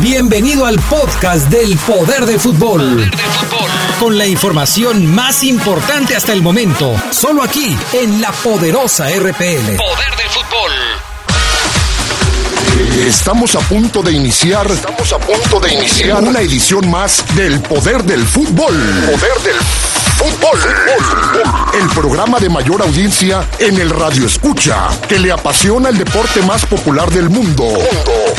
Bienvenido al podcast del Poder del Fútbol. Con la información más importante hasta el momento, solo aquí en la poderosa RPL. Poder del fútbol. Estamos a punto de iniciar. Estamos a punto de iniciar una edición más del Poder del Fútbol. Poder del Fútbol. El programa de mayor audiencia en el radio escucha, que le apasiona el deporte más popular del mundo.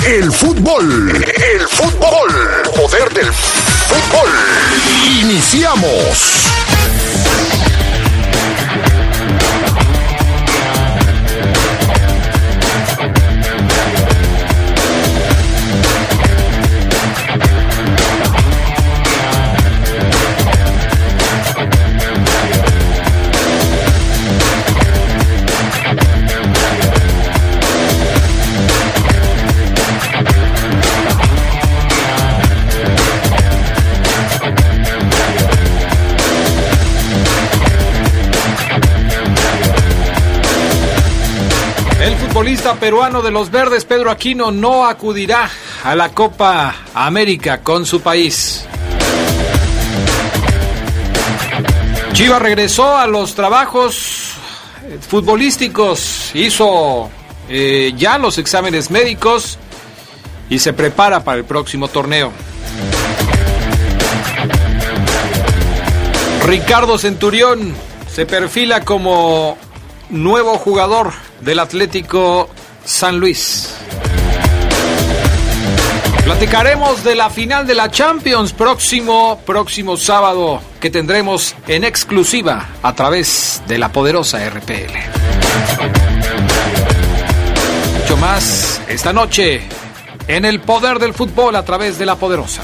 El fútbol. El fútbol. Poder del Fútbol. Iniciamos. Peruano de los Verdes, Pedro Aquino, no acudirá a la Copa América con su país. Chivas regresó a los trabajos futbolísticos, hizo eh, ya los exámenes médicos y se prepara para el próximo torneo. Ricardo Centurión se perfila como nuevo jugador del Atlético San Luis. Platicaremos de la final de la Champions próximo, próximo sábado que tendremos en exclusiva a través de la poderosa RPL. Mucho más esta noche en el poder del fútbol a través de la poderosa.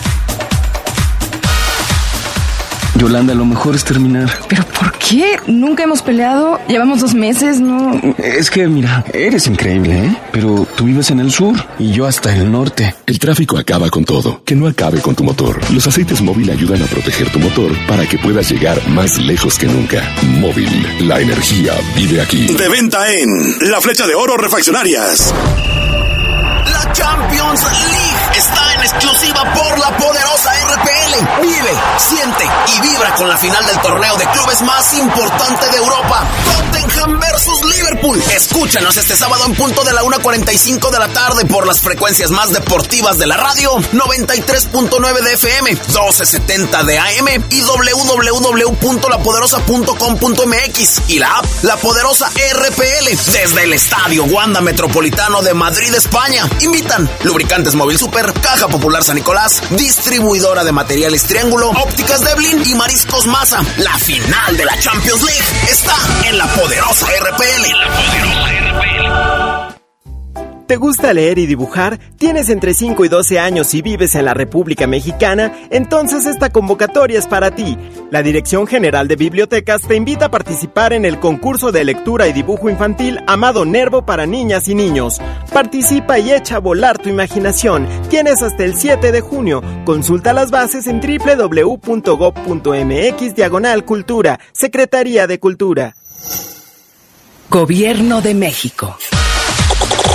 Yolanda, lo mejor es terminar. ¿Pero por qué? Nunca hemos peleado. Llevamos dos meses, ¿no? Es que, mira, eres increíble, ¿eh? Pero tú vives en el sur y yo hasta el norte. El tráfico acaba con todo. Que no acabe con tu motor. Los aceites móvil ayudan a proteger tu motor para que puedas llegar más lejos que nunca. Móvil, la energía vive aquí. De venta en La Flecha de Oro Refaccionarias. La Champions League está en exclusiva por la poderosa RPL. Vive, siente y vibra con la final del torneo de clubes más importante de Europa. Tottenham versus Liverpool. Escúchanos este sábado en punto de la 1.45 de la tarde por las frecuencias más deportivas de la radio. 93.9 de FM, 1270 de AM y www.lapoderosa.com.mx y la app La Poderosa RPL desde el Estadio Wanda Metropolitano de Madrid, España. Invitan Lubricantes Móvil Super, Caja Popular San Nicolás, distribuidora de materiales Triángulo, Ópticas Deblin y Mariscos Maza. La final de la Champions League está en la poderosa RPL. La poderosa RPL. ¿Te gusta leer y dibujar? ¿Tienes entre 5 y 12 años y vives en la República Mexicana? Entonces esta convocatoria es para ti. La Dirección General de Bibliotecas te invita a participar en el concurso de lectura y dibujo infantil Amado Nervo para niñas y niños. Participa y echa a volar tu imaginación. Tienes hasta el 7 de junio. Consulta las bases en www.gov.mx diagonal cultura. Secretaría de Cultura. Gobierno de México.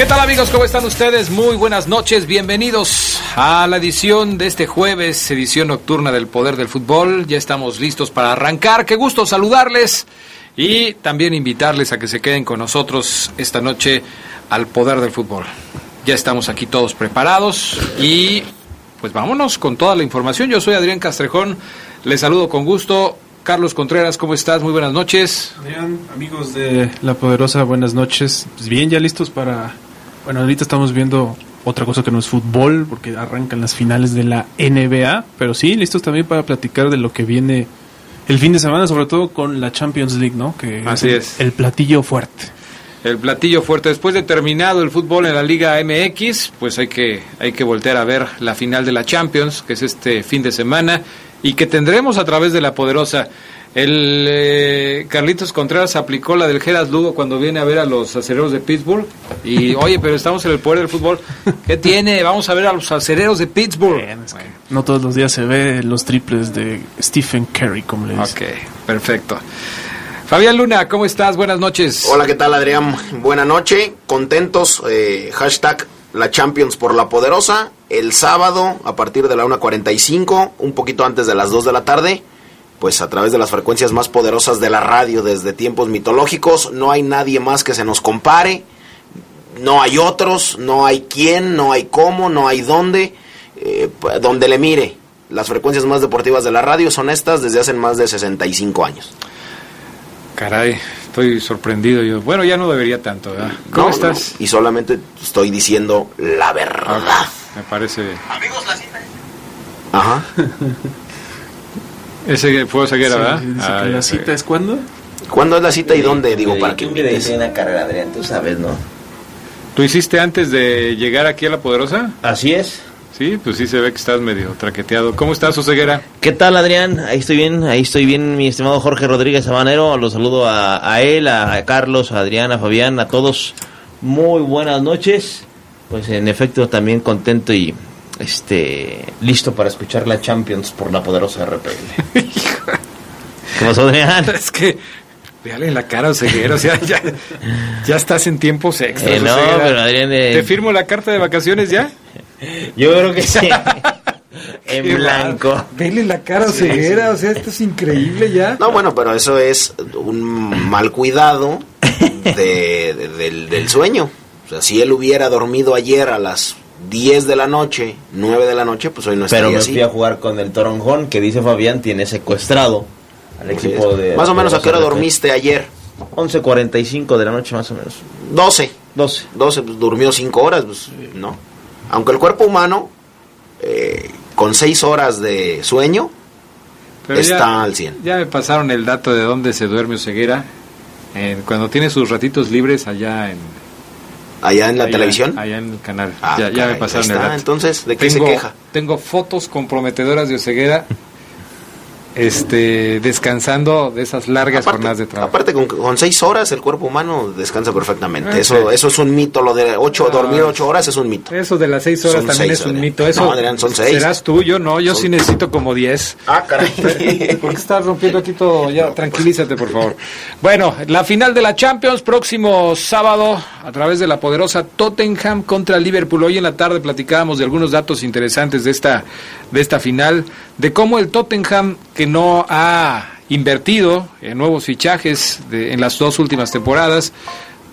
¿Qué tal amigos? ¿Cómo están ustedes? Muy buenas noches, bienvenidos a la edición de este jueves, edición nocturna del Poder del Fútbol. Ya estamos listos para arrancar. Qué gusto saludarles y también invitarles a que se queden con nosotros esta noche al Poder del Fútbol. Ya estamos aquí todos preparados y pues vámonos con toda la información. Yo soy Adrián Castrejón, les saludo con gusto. Carlos Contreras, ¿cómo estás? Muy buenas noches. Adrián, amigos de La Poderosa, buenas noches. Pues bien, ya listos para bueno, ahorita estamos viendo otra cosa que no es fútbol, porque arrancan las finales de la NBA, pero sí, listos también para platicar de lo que viene el fin de semana, sobre todo con la Champions League, ¿no? Que Así es, El, platillo fuerte. El platillo fuerte. Después de terminado el fútbol en la Liga MX, pues hay que, hay que voltear a ver la final de la Champions, que es este fin de semana, y que tendremos a través de la poderosa. El eh, Carlitos Contreras aplicó la del Geras Lugo cuando viene a ver a los acereros de Pittsburgh. Y oye, pero estamos en el poder del fútbol. ¿Qué tiene? Vamos a ver a los acereros de Pittsburgh. No todos los días se ve los triples de Stephen Curry, como le dicen. Ok, perfecto. Fabián Luna, ¿cómo estás? Buenas noches. Hola, ¿qué tal, Adrián? Buena noche. Contentos. Eh, hashtag la Champions por la Poderosa. El sábado, a partir de la 1.45, un poquito antes de las 2 de la tarde pues a través de las frecuencias más poderosas de la radio desde tiempos mitológicos. No hay nadie más que se nos compare, no hay otros, no hay quién, no hay cómo, no hay dónde, eh, donde le mire. Las frecuencias más deportivas de la radio son estas desde hace más de 65 años. Caray, estoy sorprendido yo. Bueno, ya no debería tanto, ¿verdad? ¿Cómo estás? y solamente estoy diciendo la verdad. me parece. Amigos, la cita. Ajá. Ese fue Ceguera, ¿verdad? Ah, ¿La cita es cuándo? ¿Cuándo es la cita y dónde? Digo, para que dice una carrera, Adrián, tú sabes, ¿no? ¿Tú hiciste antes de llegar aquí a La Poderosa? Así es. Sí, pues sí se ve que estás medio traqueteado. ¿Cómo estás, Ceguera? ¿Qué tal, Adrián? Ahí estoy bien, ahí estoy bien, mi estimado Jorge Rodríguez Sabanero. Los saludo a, a él, a Carlos, a Adrián, a Fabián, a todos. Muy buenas noches. Pues en efecto, también contento y este listo para escuchar la Champions por la poderosa RPL. ¿Cómo Adrián? Es que Véale en la cara, Oseguera, o sea, ya, ya estás en tiempos extras. Eh, no, pero Adrián... Eh, ¿Te firmo la carta de vacaciones ya? Yo creo que sí. en blanco. Vele la cara, Oseguera, o sea, esto es increíble ya. No, bueno, pero eso es un mal cuidado del, del sueño. O sea, si él hubiera dormido ayer a las 10 de la noche, 9 de la noche, pues hoy no estaría Pero me fui a jugar con el Toronjón, que dice Fabián tiene secuestrado al equipo de... Más o menos, ¿a qué hora dormiste ayer? 11.45 de la noche, más o menos. 12. 12. 12, pues durmió 5 horas, pues no. Aunque el cuerpo humano, eh, con 6 horas de sueño, está al 100. Ya me pasaron el dato de dónde se duerme Oseguera. cuando tiene sus ratitos libres allá en ¿Allá en la televisión? Allá en el canal. Ah, ya, me pasaron el dato. Entonces, ¿de qué se queja? Tengo fotos comprometedoras de Oseguera este, descansando de esas largas jornadas de trabajo. Aparte, con, seis horas el cuerpo humano descansa perfectamente. Ah, eso, eso es un mito. Lo de ocho, ah, dormir ocho horas es un mito. Eso de las seis horas también es un mito. Eso no, son seis. Serás tú, yo no. Yo sí necesito como diez. Ah, caray. ¿Por qué estás rompiendo aquí todo? Ya, tranquilízate, por favor. Bueno, la final de la Champions, próximo sábado, a través de la poderosa Tottenham contra Liverpool. Hoy en la tarde platicábamos de algunos datos interesantes de esta, de esta final, de cómo el Tottenham que no ha invertido en nuevos fichajes en las dos últimas temporadas,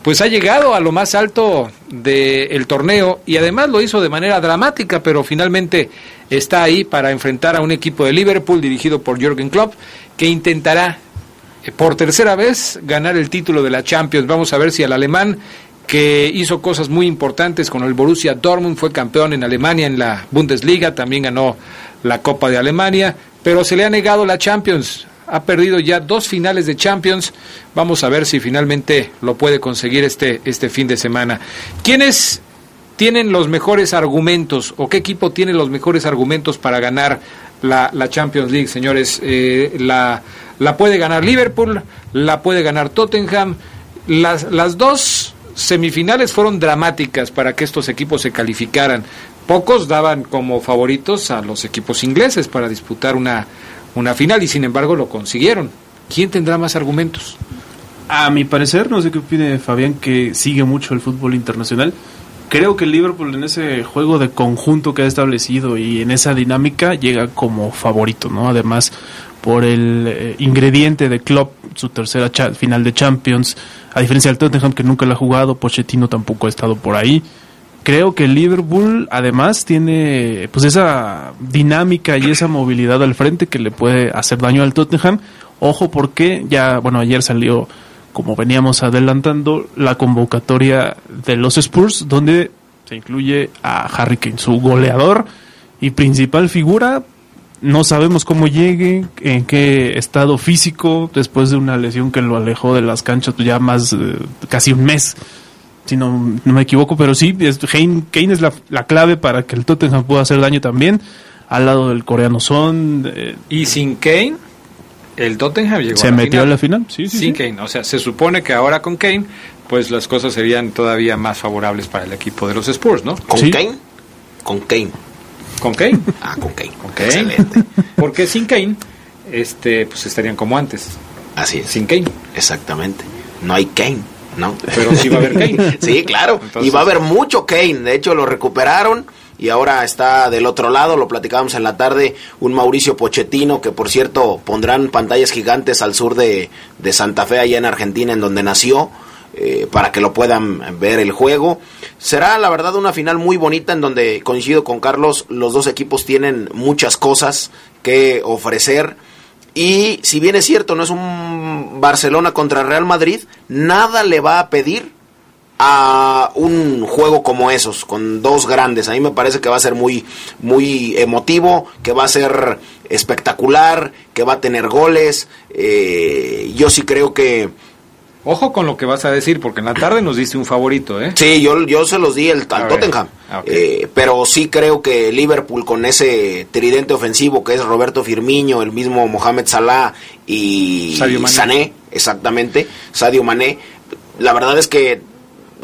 pues ha llegado a lo más alto del torneo y además lo hizo de manera dramática, pero finalmente está ahí para enfrentar a un equipo de Liverpool dirigido por Jürgen Klopp que intentará eh, por tercera vez ganar el título de la Champions. Vamos a ver si el alemán que hizo cosas muy importantes con el Borussia Dortmund, fue campeón en Alemania en la Bundesliga, también ganó la Copa de Alemania, pero se le ha negado la Champions. Ha perdido ya dos finales de Champions. Vamos a ver si finalmente lo puede conseguir este, este fin de semana. ¿Quiénes tienen los mejores argumentos o qué equipo tiene los mejores argumentos para ganar la, Champions League, señores? Eh, la, la puede ganar Liverpool, la puede ganar Tottenham. Las, las dos semifinales fueron dramáticas para que estos equipos se calificaran. Pocos daban como favoritos a los equipos ingleses para disputar una, una final y sin embargo lo consiguieron. ¿Quién tendrá más argumentos? A mi parecer, no sé qué opine Fabián, que sigue mucho el fútbol internacional. creo que el Liverpool en ese juego de conjunto que ha establecido y en esa dinámica llega como favorito, ¿no? Además, por el eh, ingrediente de Klopp, su tercera final de Champions, a diferencia del Tottenham que nunca la ha jugado, Pochettino tampoco ha estado por ahí. Creo que Liverpool además tiene pues esa dinámica y esa movilidad al frente que le puede hacer daño al Tottenham. Ojo porque ya, bueno, ayer salió como veníamos adelantando, la convocatoria de los Spurs, donde se incluye a Harry Kane, su goleador y principal figura. No sabemos cómo llegue, en qué estado físico, después de una lesión que lo alejó de las canchas ya más, eh, casi un mes, si no, me equivoco, pero sí, es, Kane, es la, clave para que el Tottenham pueda hacer daño también, al lado del coreano Son. Eh, y sin Kane, el Tottenham llegó se metió a la final, sí, sí, sin Kane. O sea, se supone que ahora con Kane, pues las cosas serían todavía más favorables para el equipo de los Spurs, ¿no? ¿Con Kane? Con Kane. ¿Con Kane? ah, con Kane. Con Kane. Excelente. Porque sin Kane, este, pues estarían como antes. Así es. Sin Kane. Exactamente. No hay Kane. ¿no? Pero sí va a haber Kane. sí, claro. Y va a haber mucho Kane. De hecho, lo recuperaron y ahora está del otro lado, lo platicábamos en la tarde, un Mauricio Pochettino que por cierto pondrán pantallas gigantes al sur de, Santa Fe, allá en Argentina, en donde nació. Eh, para que lo puedan ver el juego. Será la verdad una final muy bonita en donde coincido con Carlos, los dos equipos tienen muchas cosas que ofrecer. Y si bien es cierto, no es un Barcelona contra Real Madrid, nada le va a pedir a un juego como esos, con dos grandes. A mí me parece que va a ser muy, muy emotivo, que va a ser espectacular, que va a tener goles. Eh, yo sí creo que... Ojo con lo que vas a decir, porque en la tarde nos diste un favorito, ¿eh? Sí, yo, yo se los di el, al Tottenham. Ah, eh, pero sí creo que Liverpool con ese tridente ofensivo que es Roberto Firmino, el mismo Mohamed Salah y Sané, exactamente, Sadio Mané, la verdad es que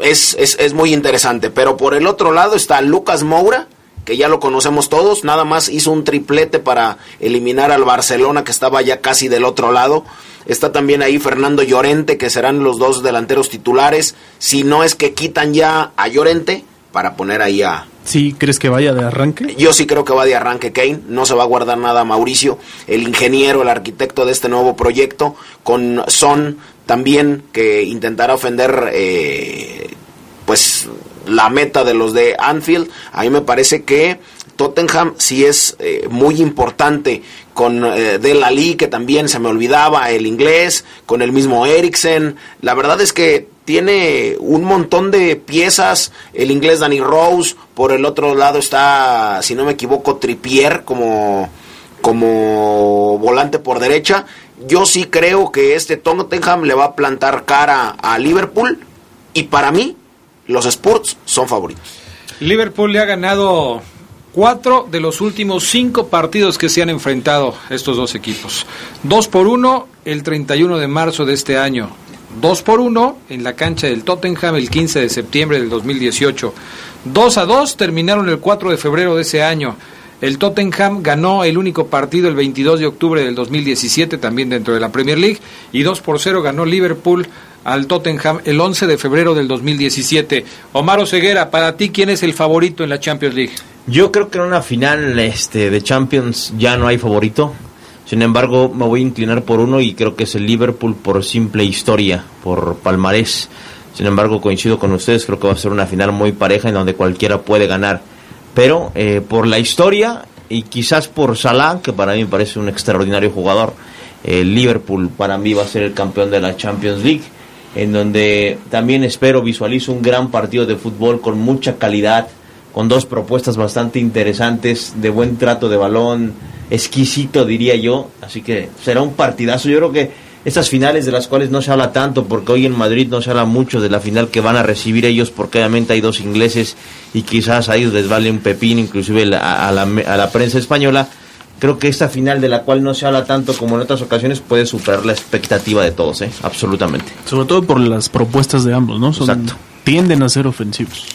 es, es, es muy interesante. Pero por el otro lado está Lucas Moura, que ya lo conocemos todos, nada más hizo un triplete para eliminar al Barcelona que estaba ya casi del otro lado. Está también ahí Fernando Llorente, que serán los dos delanteros titulares. Si no es que quitan ya a Llorente para poner ahí a... ¿Sí crees que vaya de arranque? Yo sí creo que va de arranque Kane, no se va a guardar nada Mauricio, el ingeniero, el arquitecto de este nuevo proyecto, con Son también que intentará ofender eh, pues la meta de los de Anfield. A mí me parece que Tottenham sí es eh, muy importante con eh, De que también se me olvidaba el inglés, con el mismo Eriksen. La verdad es que tiene un montón de piezas, el inglés Danny Rose, por el otro lado está, si no me equivoco, Trippier como, como volante por derecha yo sí creo que este Tottenham le va a plantar cara a Liverpool y para mí los Spurs son favoritos. Liverpool le ha ganado cuatro de los últimos cinco partidos que se han enfrentado estos dos equipos. Dos por uno el 31 de marzo de este año. Dos por uno en la cancha del Tottenham el 15 de septiembre del 2018. Dos a dos terminaron el 4 de febrero de ese año. El Tottenham ganó el único partido el 22 de octubre del 2017, también dentro de la Premier League, y 2 por 0 ganó Liverpool al Tottenham el 11 de febrero del 2017. Omar Oseguera, para ti, ¿quién es el favorito en la Champions League? Yo creo que en una final este, de Champions ya no hay favorito. Sin embargo, me voy a inclinar por uno y creo que es el Liverpool por simple historia, por palmarés. Sin embargo, coincido con ustedes, creo que va a ser una final muy pareja en donde cualquiera puede ganar pero eh, por la historia y quizás por Salah, que para mí me parece un extraordinario jugador, el Liverpool para mí va a ser el campeón de la Champions League, en donde también espero visualizo un gran partido de fútbol con mucha calidad, con dos propuestas bastante interesantes, de buen trato de balón, exquisito diría yo, así que será un partidazo. Yo creo que estas finales de las cuales no se habla tanto, porque hoy en Madrid no se habla mucho de la final que van a recibir ellos, porque obviamente hay dos ingleses y quizás a ellos les vale un pepín, inclusive a, a la prensa española. Creo que esta final de la cual no se habla tanto como en otras ocasiones puede superar la expectativa de todos, ¿eh? absolutamente. Sobre todo por las propuestas de ambos, ¿no? Exacto. Tienden a ser ofensivos.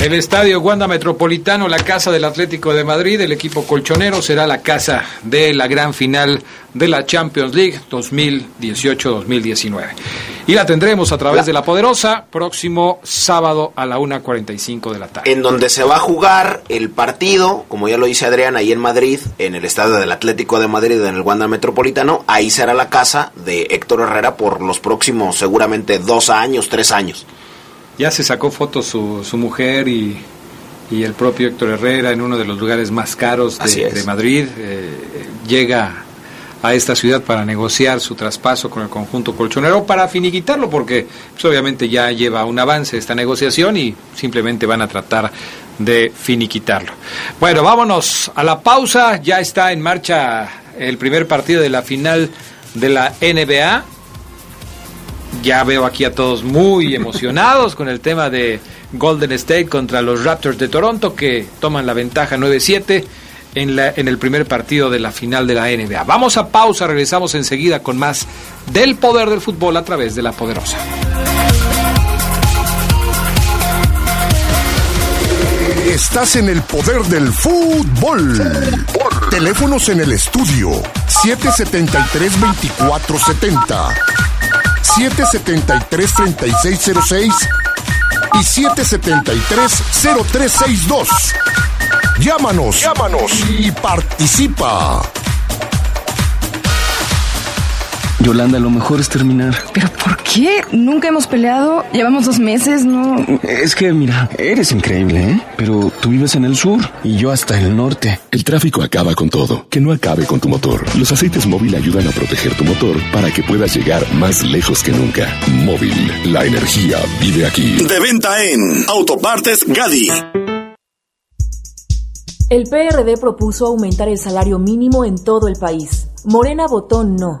El estadio Wanda Metropolitano, la casa del Atlético de Madrid, el equipo colchonero será la casa de la gran final de la Champions League 2018-2019. Y la tendremos a través de La Poderosa próximo sábado a la 1.45 de la tarde. En donde se va a jugar el partido, como ya lo dice Adrián, ahí en Madrid, en el estadio del Atlético de Madrid, en el Wanda Metropolitano. Ahí será la casa de Héctor Herrera por los próximos, seguramente, dos años, tres años. Ya se sacó fotos su, su mujer y, y, el propio Héctor Herrera en uno de los lugares más caros de, de Madrid. Eh, llega a esta ciudad para negociar su traspaso con el conjunto colchonero para finiquitarlo porque pues, obviamente ya lleva un avance esta negociación y simplemente van a tratar de finiquitarlo. Bueno, vámonos a la pausa, ya está en marcha el primer partido de la final de la NBA. Ya veo aquí a todos muy emocionados con el tema de Golden State contra los Raptors de Toronto que toman la ventaja 9-7 en, la, en el primer partido de la final de la NBA. Vamos a pausa, regresamos enseguida con más del poder del fútbol a través de la poderosa. Estás en el poder del fútbol. Teléfonos en el estudio 773-2470, 773-3606 y 773-0362. Llámanos, llámanos y participa. Yolanda, lo mejor es terminar. ¿Pero por qué? Nunca hemos peleado. Llevamos dos meses, ¿no? Es que, mira, eres increíble, ¿eh? Pero tú vives en el sur y yo hasta el norte. El tráfico acaba con todo. Que no acabe con tu motor. Los aceites móvil ayudan a proteger tu motor para que puedas llegar más lejos que nunca. Móvil, la energía vive aquí. De venta en Autopartes Gadi. El PRD propuso aumentar el salario mínimo en todo el país. Morena votó no.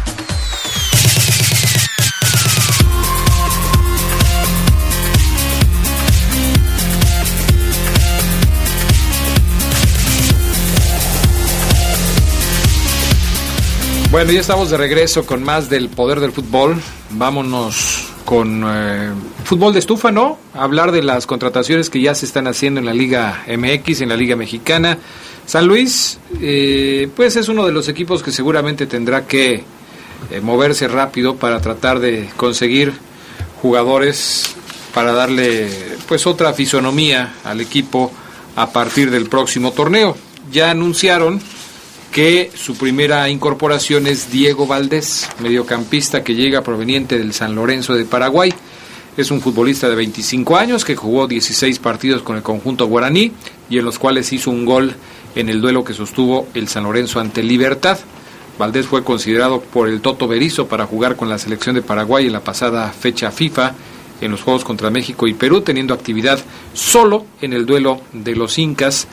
Bueno, ya estamos de regreso con más del poder del fútbol. Vámonos con eh, fútbol de estufa, ¿no? Hablar de las contrataciones que ya se están haciendo en la Liga MX, en la Liga Mexicana. San Luis, eh, pues es uno de los equipos que seguramente tendrá que eh, moverse rápido para tratar de conseguir jugadores para darle pues otra fisonomía al equipo a partir del próximo torneo. Ya anunciaron que su primera incorporación es Diego Valdés, mediocampista que llega proveniente del San Lorenzo de Paraguay. Es un futbolista de 25 años que jugó 16 partidos con el conjunto guaraní y en los cuales hizo un gol en el duelo que sostuvo el San Lorenzo ante Libertad. Valdés fue considerado por el Toto Berizo para jugar con la selección de Paraguay en la pasada fecha FIFA en los Juegos contra México y Perú, teniendo actividad solo en el duelo de los Incas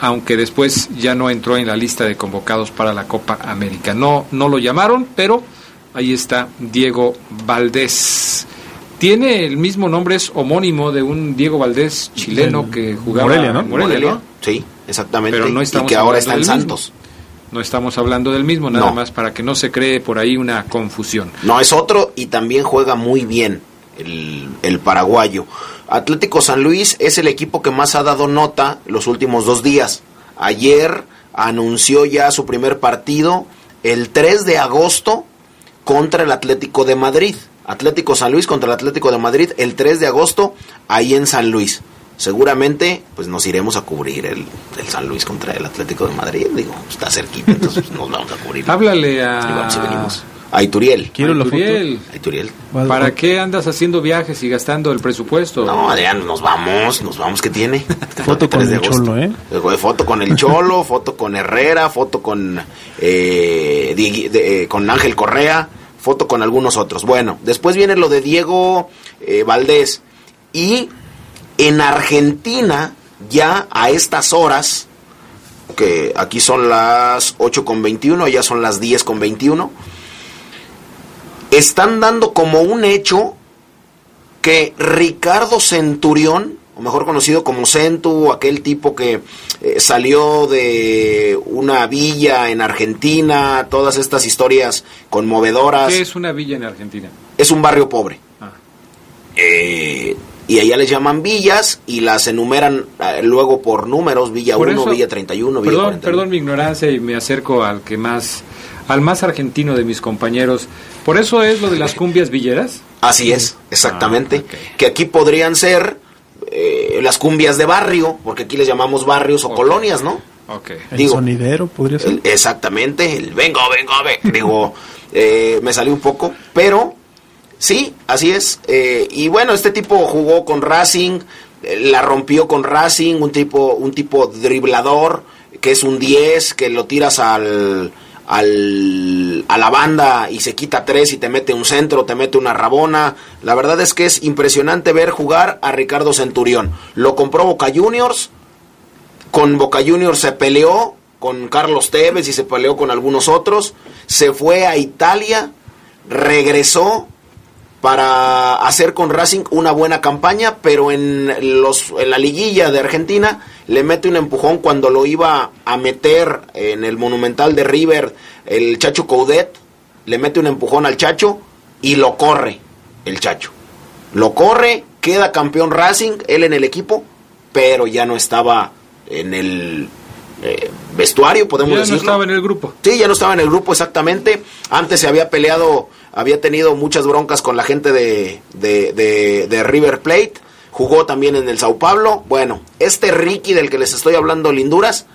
aunque después ya no entró en la lista de convocados para la Copa América. No, no lo llamaron, pero ahí está Diego Valdés. Tiene el mismo nombre, es homónimo de un Diego Valdés chileno que jugaba Morelia, ¿no? Morelia, sí, exactamente. Pero no estamos y que ahora está en Santos. Mismo. No estamos hablando del mismo, nada no. más para que no se cree por ahí una confusión. No, es otro y también juega muy bien el, el paraguayo. Atlético San Luis es el equipo que más ha dado nota los últimos dos días. Ayer anunció ya su primer partido el 3 de agosto contra el Atlético de Madrid. Atlético San Luis contra el Atlético de Madrid el 3 de agosto ahí en San Luis. Seguramente pues nos iremos a cubrir el, el San Luis contra el Atlético de Madrid. Digo, está cerquita, entonces nos vamos a cubrir. Háblale a... Sí, vamos y venimos. A Ituriel. Quiero la Ituriel. A Ituriel. ¿Para qué andas haciendo viajes y gastando el presupuesto? No, Adrián, nos vamos, nos vamos, ¿qué tiene? Foto con 3 de el agosto. cholo, ¿eh? Eh, Foto con el Cholo, foto con Herrera, foto con, eh, de- eh, con Ángel Correa, foto con algunos otros. Bueno, después viene lo de Diego eh, Valdés. Y en Argentina, ya a estas horas, que aquí son las 8 con 21, ya son las 10 con 21, están dando como un hecho que Ricardo Centurión, o mejor conocido como Centu, aquel tipo que eh, salió de una villa en Argentina, todas estas historias conmovedoras, ¿Qué es una villa en Argentina? es un barrio pobre. Ah. Eh, y allá les llaman villas y las enumeran eh, luego por números, Villa Por 1, eso- Villa 31, Villa Perdón, 41. perdón mi ignorancia y me acerco al que más, al más argentino de mis compañeros. ¿Por eso es lo de las cumbias villeras? Así es, exactamente. Que aquí podrían ser eh, las cumbias de barrio, porque aquí les llamamos barrios o colonias, ¿no? Ok. El Digo, sonidero podría ser. El- exactamente, el vengo, vengo, ve. Digo, eh, me salió un poco, pero sí, así es. eh, y bueno, este tipo jugó con Racing, eh, la rompió con Racing, un tipo, un tipo driblador, que es un 10, que lo tiras al, al, a la banda y se quita tres y te mete un centro, te mete una rabona. La verdad es que es impresionante ver jugar a Ricardo Centurión. Lo compró Boca Juniors, con Boca Juniors se peleó con Carlos Tevez y se peleó con algunos otros, se fue a Italia, regresó para hacer con Racing una buena campaña, pero en los en la liguilla de Argentina le mete un empujón cuando lo iba a meter en el Monumental de River el Chacho Coudet, le mete un empujón al Chacho y lo corre el Chacho. Lo corre, queda campeón Racing, él en el equipo, pero ya no estaba en el eh, vestuario, podemos Ya no estaba en el grupo. Sí, ya no estaba en el grupo exactamente. Antes se había peleado, había tenido muchas broncas con la gente de, de, River Plate. Jugó también en el Sao Paulo. Bueno, este Ricky del que les estoy hablando, Linduras,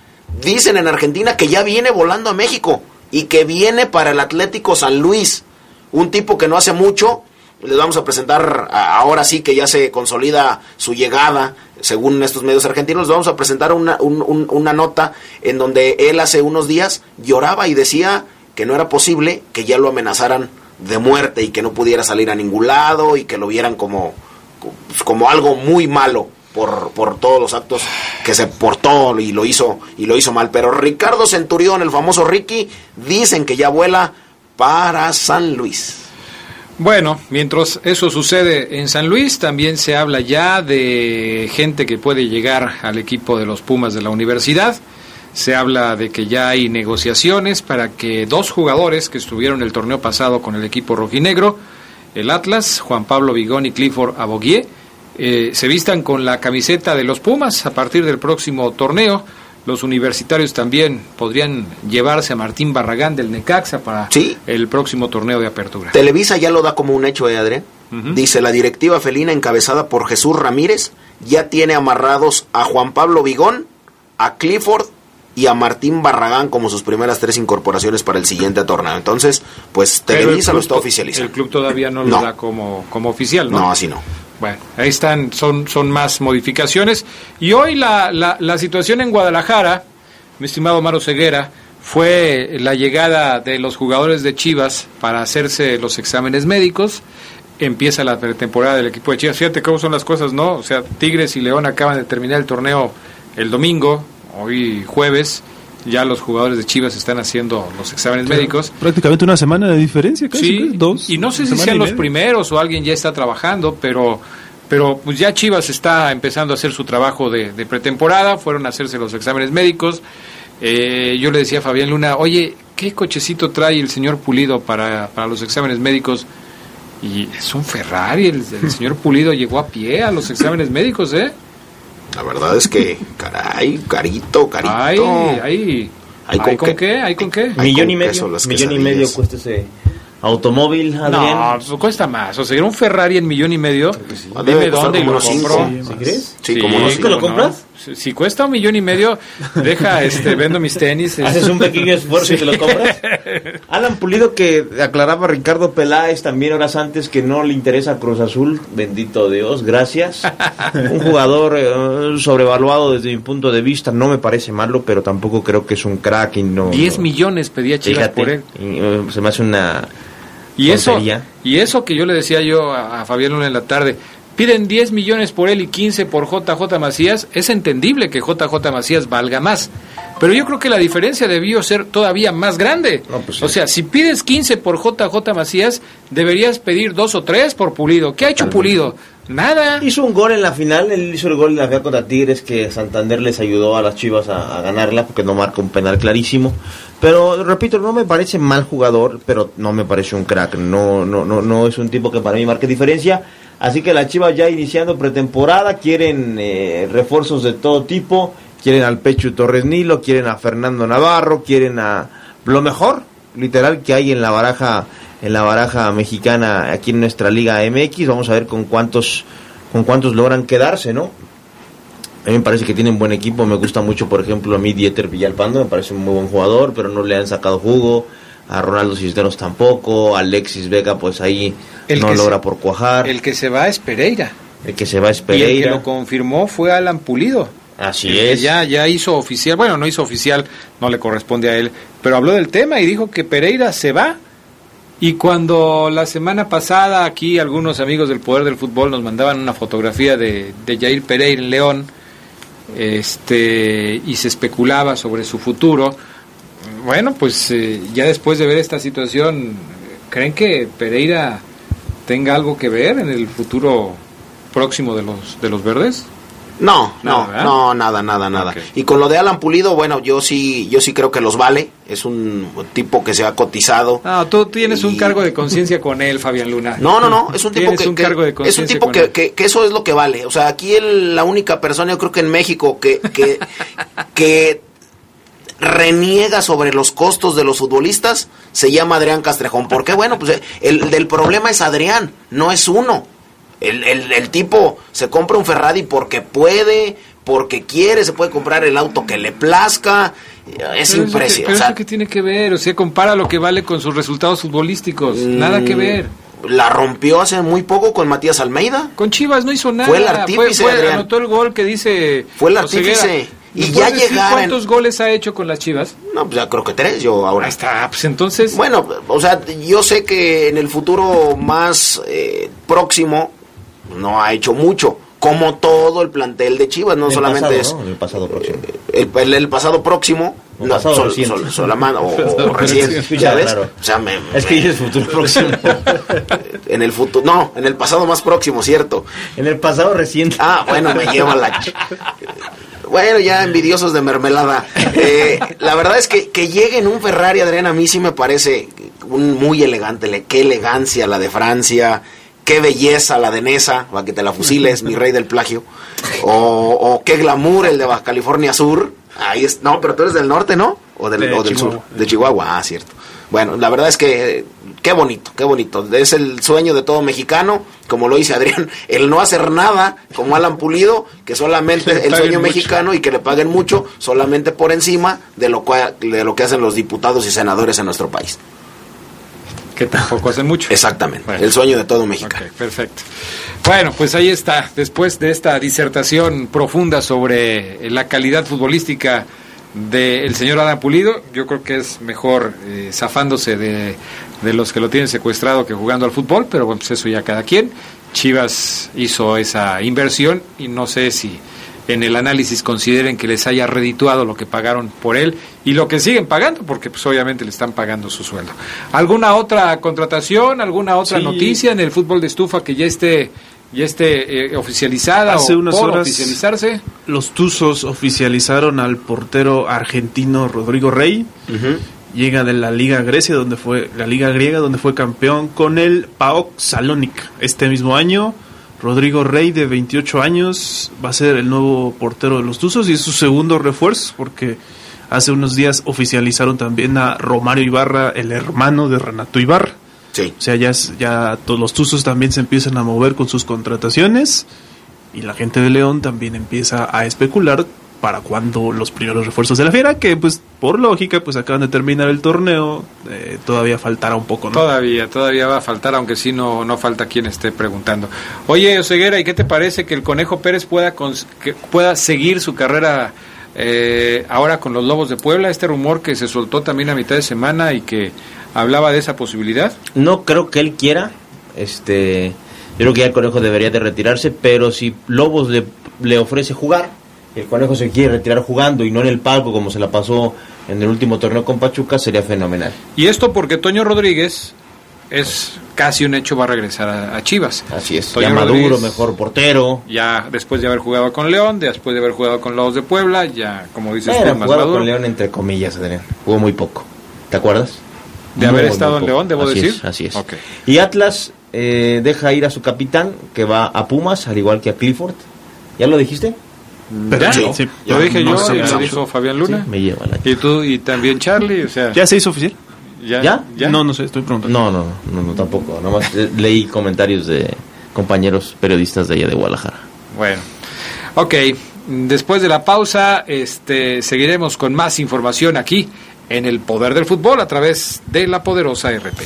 dicen en Argentina que ya viene volando a México y que viene para el Atlético San Luis. Un tipo que no hace mucho, les vamos a presentar ahora sí que ya se consolida su llegada, según estos medios argentinos, les vamos a presentar una, un- un- una nota en donde él hace unos días lloraba y decía que no era posible que ya lo amenazaran de muerte y que no pudiera salir a ningún lado y que lo vieran como, pues, como algo muy malo por, por todos los actos que se portó y lo hizo y lo hizo mal. Pero Ricardo Centurión, el famoso Ricky, dicen que ya vuela para San Luis. Bueno, mientras eso sucede en San Luis, también se habla ya de gente que puede llegar al equipo de los Pumas de la universidad. Se habla de que ya hay negociaciones para que dos jugadores que estuvieron el torneo pasado con el equipo rojinegro, el Atlas, Juan Pablo Vigón y Clifford Aboguier, eh, se vistan con la camiseta de los Pumas a partir del próximo torneo. Los universitarios también podrían llevarse a Martín Barragán del Necaxa para el próximo torneo de apertura. Televisa ya lo da como un hecho, ¿eh, Adrián? Dice, la directiva felina encabezada por Jesús Ramírez ya tiene amarrados a Juan Pablo Vigón, a Clifford y a Martín Barragán como sus primeras tres incorporaciones para el siguiente torneo. Entonces, pues Televisa lo está oficializando. El club todavía no, No. lo da como, como oficial, ¿no? No, así no. Bueno, ahí están, son, son más modificaciones. Y hoy la, la, la situación en Guadalajara, mi estimado Maro Ceguera, fue la llegada de los jugadores de Chivas para hacerse los exámenes médicos. Empieza la pretemporada del equipo de Chivas. Fíjate cómo son las cosas, ¿no? O sea, Tigres y León acaban de terminar el torneo el domingo, hoy jueves. Ya los jugadores de Chivas están haciendo los exámenes médicos. Prácticamente una semana de diferencia, casi. Sí. Dos. y no sé si sean los primeros o alguien ya está trabajando, pero pero pues ya Chivas está empezando a hacer su trabajo de, de pretemporada, fueron a hacerse los exámenes médicos. Eh, yo le decía a Fabián Luna, oye, ¿qué cochecito trae el señor Pulido para, para los exámenes médicos? Y es un Ferrari, el, el señor Pulido llegó a pie a los exámenes médicos, ¿eh? La verdad es que, caray, carito, carito. Ay, ay. Hay ¿Hay con con qué-? ¿Hay con qué? Hay millón con y medio, millón y medio cuesta ese, automóvil, Adrián. No, pues cuesta más. O sea, un Ferrari en millón y medio. Dime dónde y lo compro. ¿Sí crees? Sí, como unos ¿Sí que lo ¿cómo no? compras? Si, cuesta un millón y medio, deja, este, vendo mis tenis. este. Haces un pequeño esfuerzo y te lo compras. Alan Pulido que aclaraba a Ricardo Peláez también horas antes que no le interesa Cruz Azul, bendito Dios, gracias. Un jugador eh, sobrevaluado desde mi punto de vista, no me parece malo, pero tampoco creo que es un crack y no. 10 no- millones pedía Chivas Fíjate, por él. y, eh, se me hace una Y eso, y eso que yo le decía yo a, a Fabián Luna en la tarde, piden 10 millones por él y 15 por JJ Macías, es entendible que JJ Macías valga más. Pero yo creo que la diferencia debió ser todavía más grande. pues O sea, si pides 15 por JJ Macías, deberías pedir dos o tres por Pulido. ¿Qué ha hecho Pulido? Nada. Hizo un gol en la final, él hizo el gol en la final contra Tigres que Santander les ayudó a las Chivas a, a ganarla porque no marca un penal clarísimo. Pero repito, no me parece mal jugador, pero no me parece un crack. No, no, no, no es un tipo que para mí marque diferencia. Así que las Chivas ya iniciando pretemporada, quieren eh, refuerzos de todo tipo, quieren al Pecho Torres Nilo, quieren a Fernando Navarro, quieren a lo mejor, literal, que hay en la baraja, en la baraja mexicana aquí en nuestra Liga MX. Vamos a ver con cuántos, con cuántos logran quedarse, ¿no? A mí me parece que tienen buen equipo. Me gusta mucho, por ejemplo, a mí Dieter Villalpando. Me parece un muy buen jugador, pero no le han sacado jugo. A Ronaldo Cisneros tampoco. A Alexis Vega, pues ahí El no logra se- por cuajar. El, El que se va es Pereira. que se va es Y el que Pereira. lo confirmó fue Alan Pulido. Así El que es. Ya, ya hizo oficial, bueno, no hizo oficial, no le corresponde a él, pero habló del tema y dijo que Pereira se va. Y cuando la semana pasada aquí algunos amigos del Poder del Fútbol nos mandaban una fotografía de, de Jair Pereira en León, este, y se especulaba sobre su futuro, bueno, pues eh, ya después de ver esta situación, ¿creen que Pereira tenga algo que ver en el futuro próximo de los, de los verdes? No, no, no, nada, nada, nada. Y con lo de Alan Pulido, bueno, yo sí, yo sí creo que los vale. Es un tipo que se ha cotizado. No, tú tienes un cargo de conciencia con él, Fabián Luna. No, no, no, es un tipo que, un que- cargo de es un tipo que, que, que eso es lo que vale. O sea, aquí el- la única persona, yo creo que en México que que, que reniega sobre los costos de los futbolistas se llama Adrián Castrejón. Porque bueno, pues el del problema es Adrián, no es uno. El, el, el tipo se compra un Ferrari porque puede, porque quiere, se puede comprar el auto que le plazca. Es eso que- impresionante. Pero eso que tiene que ver, o sea, compara lo que vale con sus resultados futbolísticos. Nada que ver. La rompió hace muy poco con Matías Almeida. Con Chivas no hizo nada. Fue el artífice, Fue- anotó el gol que dice. Fue el artífice. ¿Me Y ya llegar en- ¿Cuántos goles ha hecho con las Chivas? No, pues ya creo que tres yo ahora. Ahí está, pues entonces. Bueno, o sea, yo sé que en el futuro más eh, próximo no ha hecho mucho, como todo el plantel de Chivas, no En el solamente pasado, es ¿no? En el pasado próximo. el, el- el pasado próximo, O no, pasado sol- reciente. sol- o, recién, reciente. ¿ya ves? Claro. O sea, me- Es que dices futuro próximo. en el futuro, no, en el pasado más próximo, cierto. en el pasado reciente. Ah, bueno, me lleva la... Bueno, ya envidiosos de mermelada. Eh, la verdad es que que llegue en un Ferrari, Adrián, a mí sí me parece un muy elegante. le- Qué elegancia la de Francia, qué belleza la de Nesa, para que te la fusiles, mi rey del plagio. O, o qué glamour el de Baja California Sur. Ahí es, no, pero tú eres del norte, ¿no? O del, De o del sur, de Chihuahua, ah, cierto. Bueno, la verdad es que qué bonito, qué bonito. Es el sueño de todo mexicano, como lo dice Adrián, el no hacer nada, como Alan Pulido, que solamente el sueño mucho. mexicano y que le paguen mucho, solamente por encima de lo, cua- de lo que hacen los diputados y senadores en nuestro país. Que tampoco hacen mucho. Exactamente, Bueno. el sueño de todo mexicano. Perfecto. Bueno, pues ahí está. Después de esta disertación profunda sobre la calidad futbolística del señor Adam Pulido, yo creo que es mejor eh, zafándose de, de los que lo tienen secuestrado que jugando al fútbol, pero bueno, pues eso ya cada quien. Chivas hizo esa inversión y no sé si en el análisis consideren que les haya redituado lo que pagaron por él y lo que siguen pagando, porque pues obviamente le están pagando su sueldo. ¿Alguna otra contratación, alguna otra Sí. noticia en el fútbol de estufa que ya esté ya esté eh, oficializada Hace o unas por horas- oficializarse? Los Tuzos oficializaron al portero argentino Rodrigo Rey. Llega de la Liga Grecia, donde fue la Liga griega, donde fue campeón con el PAOK Salónica. Este mismo año, Rodrigo Rey, de 28 años, va a ser el nuevo portero de los Tuzos y es su segundo refuerzo, porque hace unos días oficializaron también a Romario Ibarra, el hermano de Renato Ibarra. Sí. O sea, ya, ya todos los Tuzos también se empiezan a mover con sus contrataciones y la gente de León también empieza a especular para cuando los primeros refuerzos de la Fiera, que pues por lógica pues acaban de terminar el torneo, eh, todavía faltará un poco, ¿no? Todavía, todavía va a faltar, aunque sí no, no falta quien esté preguntando. Oye, Oseguera, ¿y qué te parece que el Conejo Pérez pueda, que pueda seguir su carrera eh, ahora con los Lobos de Puebla? Este rumor que se soltó también a mitad de semana y que hablaba de esa posibilidad. No creo que él quiera. Este, yo creo que ya el conejo debería de retirarse, pero si Lobos le, le ofrece jugar, el conejo se quiere retirar jugando y no en el palco como se la pasó en el último torneo con Pachuca, sería fenomenal. Y esto porque Toño Rodríguez es casi un hecho va a regresar a, a Chivas. Así es, Toño ya maduro, Rodríguez, mejor portero. Ya después de haber jugado con León, después de haber jugado con Lobos de Puebla, ya como dices Era tú, más jugado maduro. con León entre comillas, Adrián. Jugó muy poco. ¿Te acuerdas? De haber estado en. León, debo Así decir. es, así es. Ok. Y Atlas eh, deja ir a su capitán, que va a Pumas, al igual que a Clifford. ¿Ya lo dijiste? Pero ya, sí, lo ya, dije no yo, y lo dijo Fabián Luna. Sí, me lleva la Y tú, y también Charlie, o sea... ¿Ya se hizo oficial? ¿Ya? ¿Ya? No, no sé, estoy preguntando. No, no, no, no, tampoco. Nada más eh, leí comentarios de compañeros periodistas de allá de Guadalajara. Bueno, ok. Después de la pausa, este, seguiremos con más información aquí en el Poder del Fútbol a través de la poderosa RPL.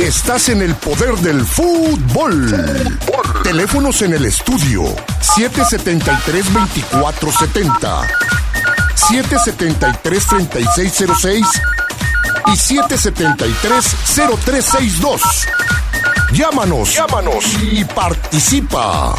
Estás en el poder del fútbol. Teléfonos en el estudio 773-2470, 773-3606 y 773-0362. Llámanos, llámanos y participa.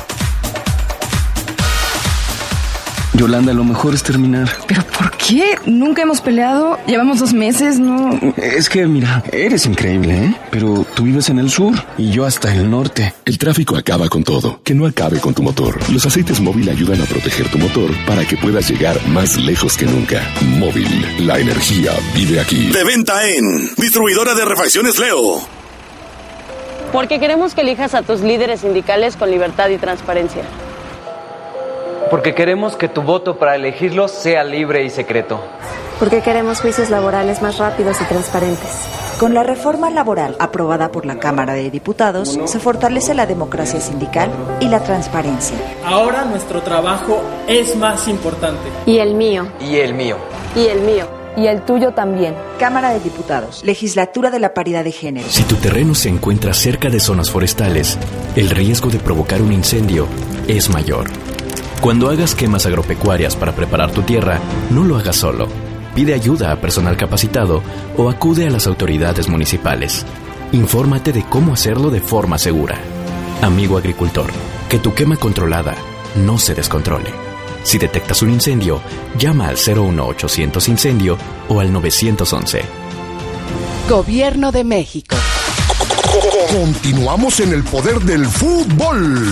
Yolanda, lo mejor es terminar. ¿Pero por qué? Nunca hemos peleado. Llevamos dos meses, ¿no? Es que, mira, eres increíble, ¿eh? Pero tú vives en el sur y yo hasta el norte. El tráfico acaba con todo. Que no acabe con tu motor. Los aceites móvil ayudan a proteger tu motor para que puedas llegar más lejos que nunca. Móvil, la energía vive aquí. De venta en Distribuidora de Refacciones Leo. Porque queremos que elijas a tus líderes sindicales con libertad y transparencia. Porque queremos que tu voto para elegirlos sea libre y secreto. Porque queremos juicios laborales más rápidos y transparentes. Con la reforma laboral aprobada por la Cámara de Diputados, se fortalece la democracia sindical y la transparencia. Ahora nuestro trabajo es más importante. Y el mío. Y el mío. Y el mío. Y el tuyo también. Cámara de Diputados, Legislatura de la Paridad de Género. Si tu terreno se encuentra cerca de zonas forestales, el riesgo de provocar un incendio es mayor. Cuando hagas quemas agropecuarias para preparar tu tierra, no lo hagas solo. Pide ayuda a personal capacitado o acude a las autoridades municipales. Infórmate de cómo hacerlo de forma segura. Amigo agricultor, que tu quema controlada no se descontrole. Si detectas un incendio, llama al 01800 incendio o al 911. Gobierno de México. Continuamos en el poder del fútbol.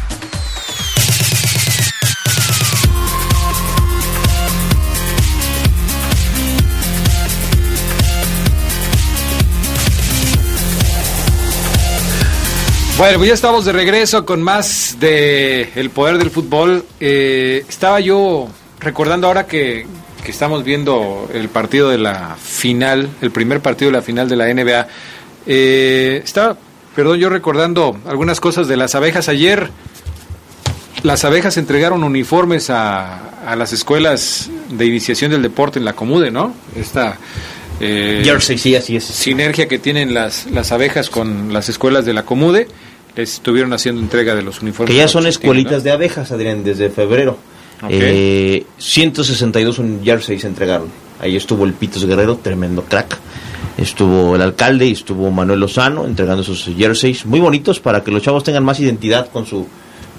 Bueno, pues ya estamos de regreso con más de El Poder del Fútbol. Eh, estaba yo recordando ahora que, que estamos viendo el partido de la final, el primer partido de la final de la NBA. Eh, estaba, perdón, yo recordando algunas cosas de las abejas. Ayer las abejas entregaron uniformes a, a las escuelas de iniciación del deporte en la Comude, ¿no? Esta eh, Jersey, sí, así es. sinergia que tienen las, las abejas con las escuelas de la Comude. Les estuvieron haciendo entrega de los uniformes. Que ya son escuelitas ¿no? de abejas, Adrián, desde febrero. Ok. Eh, 162 un jersey se entregaron. Ahí estuvo el Pitos Guerrero, tremendo crack. Estuvo el alcalde y estuvo Manuel Lozano entregando sus jerseys muy bonitos para que los chavos tengan más identidad con su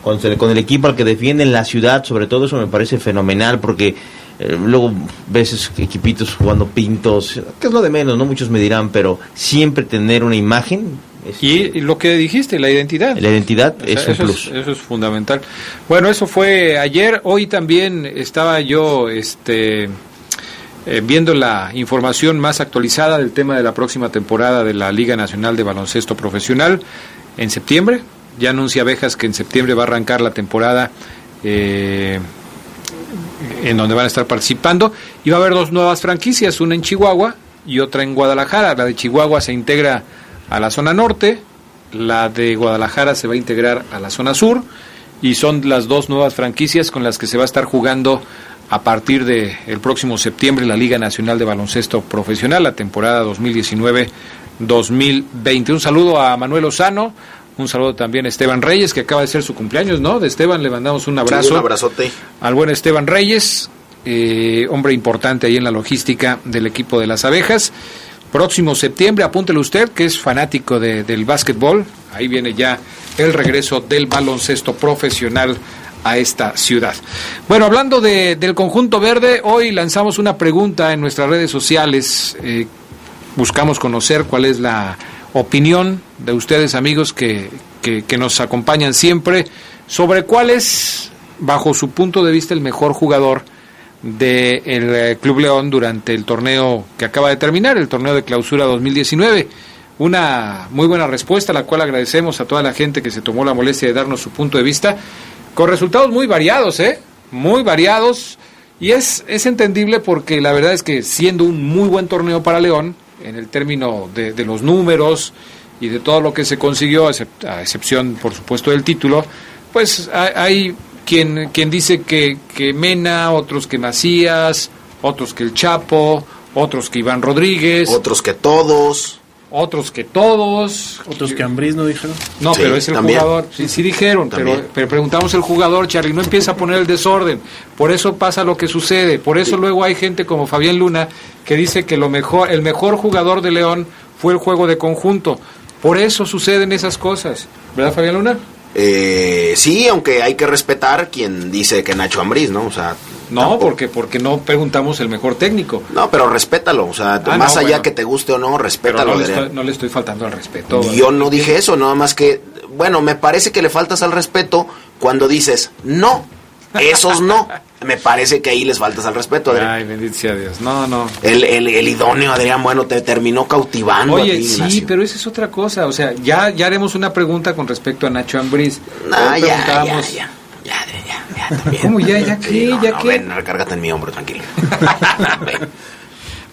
con, con el equipo al que defienden la ciudad. Sobre todo eso me parece fenomenal porque Eh, luego ves equipitos jugando pintos, que es lo de menos, no muchos me dirán, pero siempre tener una imagen. Y, y lo que dijiste, la identidad. La identidad O sea, es un eso, plus. es, eso es fundamental. Bueno, eso fue ayer. Hoy también estaba yo este, eh, viendo la información más actualizada del tema de la próxima temporada de la Liga Nacional de Baloncesto Profesional en septiembre. Ya anuncia Abejas que en septiembre va a arrancar la temporada eh, en donde van a estar participando. Y va a haber dos nuevas franquicias, una en Chihuahua y otra en Guadalajara. La de Chihuahua se integra a la zona norte, la de Guadalajara se va a integrar a la zona sur y son las dos nuevas franquicias con las que se va a estar jugando a partir del el próximo septiembre la Liga Nacional de Baloncesto Profesional, la temporada 2019-2020. Un saludo a Manuel Lozano, un saludo también a Esteban Reyes, que acaba de ser su cumpleaños, ¿no? De Esteban le mandamos un abrazo Sí, un abrazote. al buen Esteban Reyes, eh, hombre importante ahí en la logística del equipo de las abejas. Próximo septiembre, apúntele usted que es fanático de- del básquetbol. Ahí viene ya el regreso del baloncesto profesional a esta ciudad. Bueno, hablando de- del conjunto verde, hoy lanzamos una pregunta en nuestras redes sociales. eh, buscamos conocer cuál es la opinión de ustedes, amigos, que, que, nos acompañan siempre, sobre cuál es, bajo su punto de vista, el mejor jugador del Club León durante el torneo que acaba de terminar, el torneo de clausura 2019. Una muy buena respuesta, la cual agradecemos a toda la gente que se tomó la molestia de darnos su punto de vista, con resultados muy variados, ¿eh? Muy variados. Y es, es entendible porque la verdad es que siendo un muy buen torneo para León, en el término de, de los números y de todo lo que se consiguió, a excepción, por supuesto, del título, pues hay quien, quien dice que, que Mena, otros que Macías, otros que el Chapo, otros que Iván Rodríguez. Otros que todos. Otros que todos. Otros que Ambriz no dijeron. No, Sí, pero es el también. jugador. Sí, sí dijeron, pero, pero preguntamos el jugador, Charlie, no empieza a poner el desorden. Por eso pasa lo que sucede. Por eso luego hay gente como Fabián Luna que dice que lo mejor, el mejor jugador de León fue el juego de conjunto. Por eso suceden esas cosas. ¿Verdad, Fabián Luna? Eh, sí, aunque hay que respetar quien dice que Nacho Ambriz, ¿no? O sea, No, porque porque no preguntamos el mejor técnico. no, pero respétalo, o sea, Ah, más no, allá bueno. que te guste o no, respétalo. no le, estoy, no le estoy faltando al respeto. Yo no dije eso, nada más que, bueno, me parece que le faltas al respeto cuando dices no, esos no. Me parece que ahí les faltas al respeto, Adrián. Ay, bendito sea Dios. No, no. El, el, el idóneo, Adrián, bueno, te terminó cautivando. a Oye, ti, sí, Ignacio. pero esa es otra cosa. O sea, ya, ya haremos una pregunta con respecto a Nacho Ambriz. Ya, ya, ya, ya, también. ¿Cómo ya, ya qué, no, ya no, qué? ven, recárgate en mi hombro, tranquilo.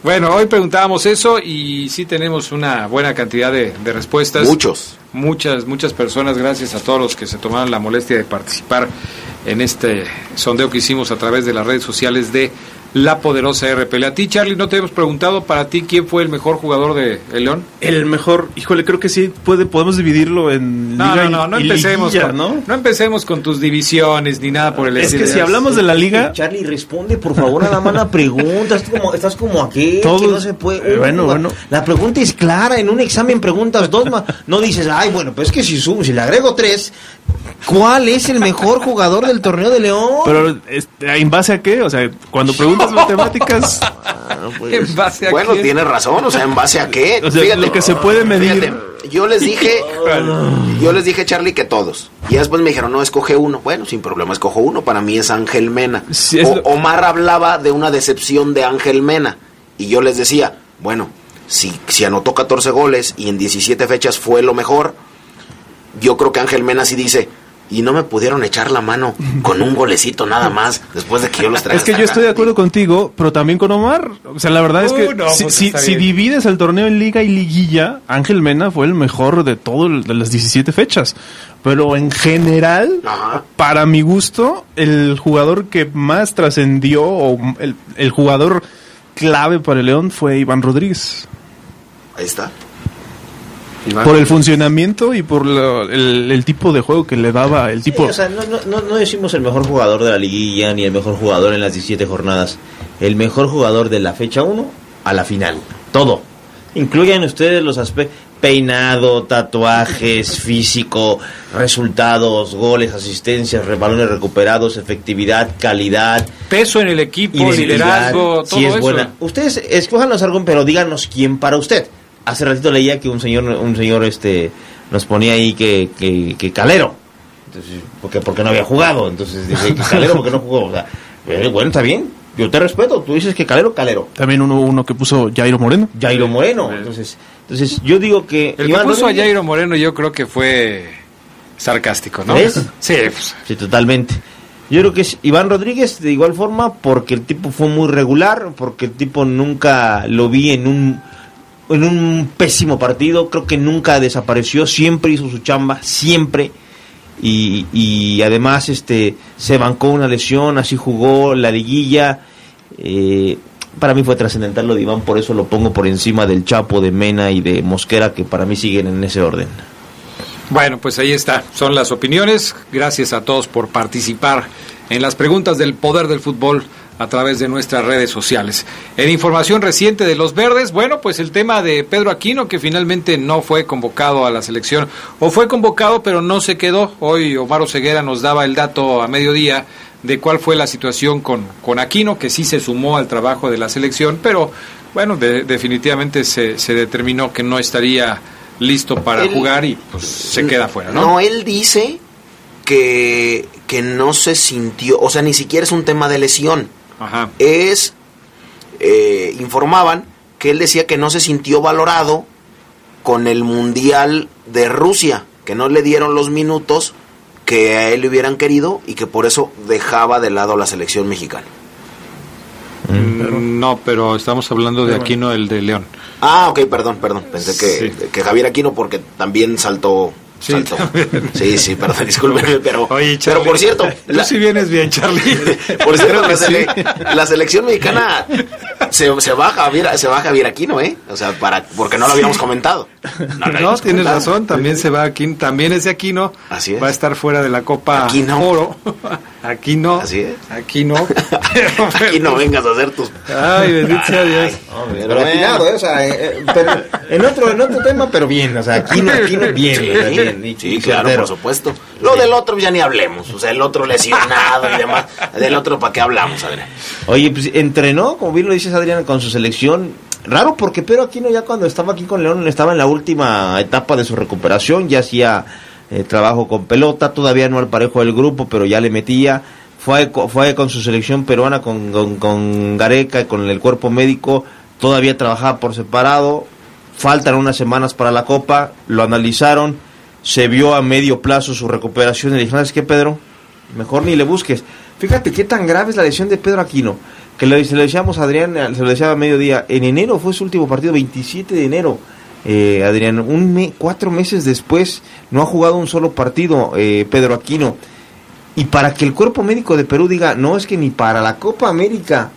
Bueno, hoy preguntábamos eso y sí tenemos una buena cantidad de, de respuestas. Muchos. Muchas, muchas personas, gracias a todos los que se tomaron la molestia de participar en este sondeo que hicimos a través de las redes sociales de La Poderosa RPL. A ti, Charlie, no te hemos preguntado para ti quién fue el mejor jugador de el León. El mejor, híjole, creo que sí puede, podemos dividirlo en No, liga no, no, no y empecemos, liguilla, con, ¿no? ¿no? empecemos con tus divisiones ni nada por el Es que si hablamos de la liga, Charlie, responde por favor nada más la pregunta. Estás como, estás como aquí, que no se puede. eh, bueno, bueno. La pregunta es clara. En un examen preguntas dos más. No dices, ay, bueno, pues es que si subo, si le agrego tres, ¿cuál es el mejor jugador del torneo de León? pero este, ¿en base a qué? O sea, cuando preguntas matemáticas, ¿En base a Bueno, tienes razón, o sea, ¿en base a qué? o sea, lo que se puede medir. Fíjate, yo les dije, yo les dije, Charlie, que todos. Y después me dijeron, no, escoge uno. Bueno, sin problema, escojo uno. Para mí es Ángel Mena. Sí, es O- lo- Omar hablaba de una decepción de Ángel Mena. Y yo les decía, bueno, si, si anotó 14 goles y en 17 fechas fue lo mejor, yo creo que Ángel Mena sí dice, y no me pudieron echar la mano con un golecito nada más después de que yo los traje. Es que yo estoy de acá". acuerdo contigo, pero también con Omar. O sea, la verdad es que Uh, no, si, pues si- si divides el torneo en liga y liguilla, Ángel Mena fue el mejor de todo el- de las 17 fechas. Pero en general, Ajá. para mi gusto, el jugador que más trascendió o el, el jugador clave para el León fue Iván Rodríguez. Ahí está. Por el funcionamiento y por la- el, el tipo de juego que le daba, el Sí, tipo... o sea, no, no, no, decimos el mejor jugador de la liguilla ni el mejor jugador en las 17 jornadas. El mejor jugador de la fecha 1 a la final. Todo. Incluyan ustedes los aspectos. Peinado, tatuajes, físico, resultados, goles, asistencias, balones recuperados, efectividad, calidad. Peso en el equipo, liderazgo, si todo es eso. buena. Ustedes escójanos algo, pero díganos quién para usted. Hace ratito leía que un señor, un señor este, nos ponía ahí que, que, que Calero. Entonces, porque, porque no había jugado. Entonces dije que Calero porque no jugó. O sea, eh, bueno, está bien. Yo te respeto. Tú dices que Calero, Calero. También uno, uno que puso Jairo Moreno. Jairo Moreno. Entonces, entonces yo digo que. El que Iván puso a Rodríguez- Jairo Moreno yo creo que fue sarcástico, ¿no? ¿Ves? Sí, pues, Sí, totalmente. Yo creo que es Iván Rodríguez de igual forma porque el tipo fue muy regular, porque el tipo nunca lo vi en un en un pésimo partido, creo que nunca desapareció, siempre hizo su chamba, siempre. Y, y además este se bancó una lesión, así jugó la liguilla. eh, para mí fue trascendental lo de Iván, por eso lo pongo por encima del Chapo, de Mena y de Mosquera, que para mí siguen en ese orden. Bueno, pues ahí está. Son las opiniones. Gracias a todos por participar en las preguntas del poder del fútbol a través de nuestras redes sociales. En información reciente de los verdes, bueno, pues el tema de Pedro Aquino, que finalmente no fue convocado a la selección, o fue convocado pero no se quedó. Hoy Omar Ceguera nos daba el dato a mediodía de cuál fue la situación con, con Aquino, que sí se sumó al trabajo de la selección, pero bueno, de- definitivamente se, se determinó que no estaría listo para Él- jugar y pues se queda fuera, ¿no? No, él dice que, que no se sintió, o sea, ni siquiera es un tema de lesión. Ajá. Es, eh, informaban que él decía que no se sintió valorado con el Mundial de Rusia, que no le dieron los minutos que a él le hubieran querido y que por eso dejaba de lado a la selección mexicana. Mm, No, pero estamos hablando de Aquino, el de León. Ah, ok, perdón, perdón. Pensé que, que Javier Aquino porque también saltó. Saltó. Sí, sí, perdón, discúlpeme, pero, pero por cierto, Tú sí vienes bien, Charlie. por cierto, la, sele- la selección mexicana se, se va Javier, se va Javier Aquino, ¿eh? O sea, para, porque no lo habíamos comentado. No, habíamos tienes comentado. razón, también se va Aquino, también ese Aquino Así es. va a estar fuera de la Copa Aquino. Oro. Aquino. Así es. Aquino. Aquí no vengas a hacer tus. Ay, bendito sea Dios. Pero Pero atinado, ¿eh? o sea, eh, eh, pero en otro en otro tema, pero bien, o sea, aquí no, aquí no bien, Sí, bien, y- sí, claro, certero. por supuesto. Lo del otro ya ni hablemos. O sea, el otro lesionado y demás. Del otro, ¿para qué hablamos, Adrián? Oye, pues entrenó, como bien lo dices Adrián, con su selección. Raro porque Pedro Aquino ya cuando estaba aquí con León estaba en la última etapa de su recuperación, ya hacía eh, trabajo con pelota, todavía no al parejo del grupo, pero ya le metía. Fue, fue con su selección peruana, con, con, con Gareca, con el cuerpo médico, todavía trabajaba por separado. Faltan unas semanas para la Copa, lo analizaron, se vio a medio plazo su recuperación y le dijeron, ¿sabes Pedro? Mejor ni le busques. Fíjate qué tan grave es la lesión de Pedro Aquino. Que le, se lo decíamos a Adrián, eh, se lo decía a mediodía. En enero fue su último partido, 27 de enero. Eh, Adrián, un me- cuatro meses después no ha jugado un solo partido eh, Pedro Aquino. Y para que el cuerpo médico de Perú diga, no es que ni para la Copa América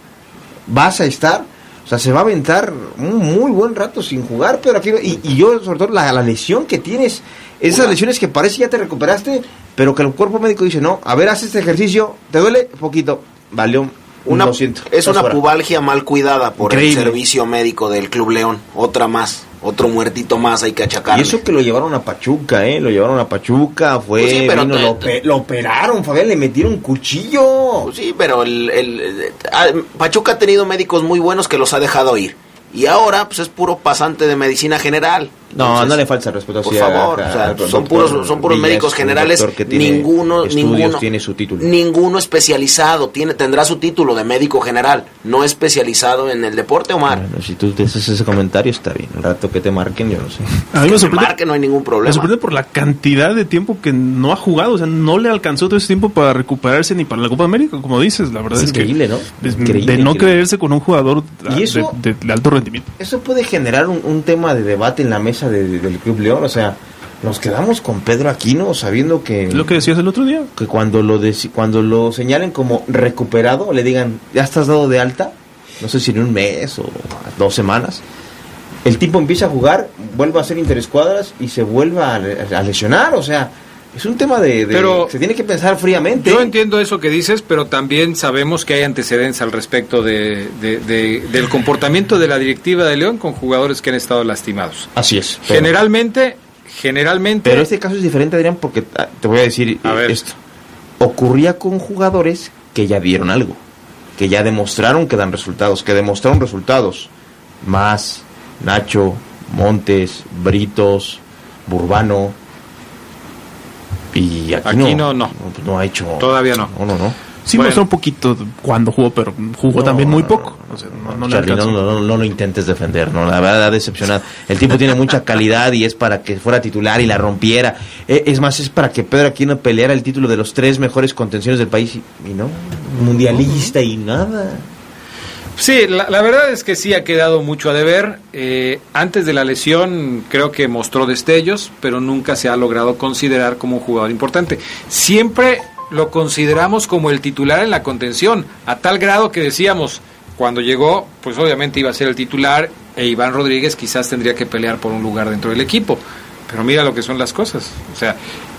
vas a estar, o sea, se va a aventar un muy buen rato sin jugar, Pedro Aquino. Y, y yo, sobre todo, la, la lesión que tienes, esas lesiones que parece ya te recuperaste, pero que el cuerpo médico dice, no, a ver, haz este ejercicio, ¿te duele? Poquito, valió Una, lo siento. es estás una fuera. pubalgia mal cuidada por Increíble. el servicio médico del Club León. Otra más, otro muertito más hay que achacar. Y eso que lo llevaron a Pachuca, ¿eh? Lo llevaron a Pachuca, fue, Pues sí, pero vino, te- lo, lo operaron, Fabián, le metieron cuchillo. Pues sí, pero el, el- el- ah, Pachuca ha tenido médicos muy buenos que los ha dejado ir. Y ahora, pues es puro pasante de medicina general. No, Entonces, no le falta el respeto Por así a- favor, a- o sea, al son doctor puros, son puros Villa, médicos es un generales, doctor que tiene ninguno, estudios, ninguno, tiene su título. ninguno especializado, tiene, tendrá su título de médico general, no especializado en el deporte, Omar. Bueno, si tú te haces ese comentario está bien, el rato que te marquen yo no sé. A mí me Que sorprende, marque, no hay ningún me problema. sorprende por la cantidad de tiempo que no ha jugado. O sea, no le alcanzó todo ese tiempo para recuperarse ni para la Copa América, como dices. La verdad Es es, increíble, que ¿no? de, Increíble, de no creerse con un jugador ¿Y eso? de, de alto rendimiento. Eso puede generar un, un tema de debate en la mesa de- de- del Club León, o sea, nos quedamos con Pedro Aquino sabiendo que... Lo que decías el otro día. que cuando lo cuando lo señalen como recuperado, le digan, ya estás dado de alta, no sé si en un mes o dos semanas, el tipo empieza a jugar, vuelve a hacer interescuadras y se vuelve a lesionar, o sea, Es un tema de, de- Pero- se tiene que pensar fríamente. Yo entiendo eso que dices, pero también sabemos que hay antecedentes al respecto de, de- de- del comportamiento de la directiva de León con jugadores que han estado lastimados. Así es. pero- Generalmente, generalmente... Pero este caso es diferente, Adrián, porque ah, te voy a decir esto. Ocurría con jugadores que ya dieron algo, que ya demostraron que dan resultados, que demostraron resultados. Más, Nacho, Montes, Britos, Burbano. Y aquí, Aquí no, no, no. pues no ha hecho. Todavía no. No, no, no. Sí Bueno. mostró un poquito cuando jugó, pero jugó No, también muy poco. O sea, no, Charlie, no, alcanzó. no, no, no lo intentes defender, no, la verdad ha decepcionado. El tipo tiene mucha calidad y es para que fuera titular y la rompiera. Eh, es más, es para que Pedro Aquino peleara el título de los tres mejores contenciones del país y, y no, mundialista y nada. Sí, la, la verdad es que sí ha quedado mucho a deber. Eh, antes de la lesión creo que mostró destellos, pero nunca se ha logrado considerar como un jugador importante. Siempre lo consideramos como el titular en la contención, a tal grado que decíamos, cuando llegó, pues obviamente iba a ser el titular e Iván Rodríguez quizás tendría que pelear por un lugar dentro del equipo. Pero mira lo que son las cosas. O sea,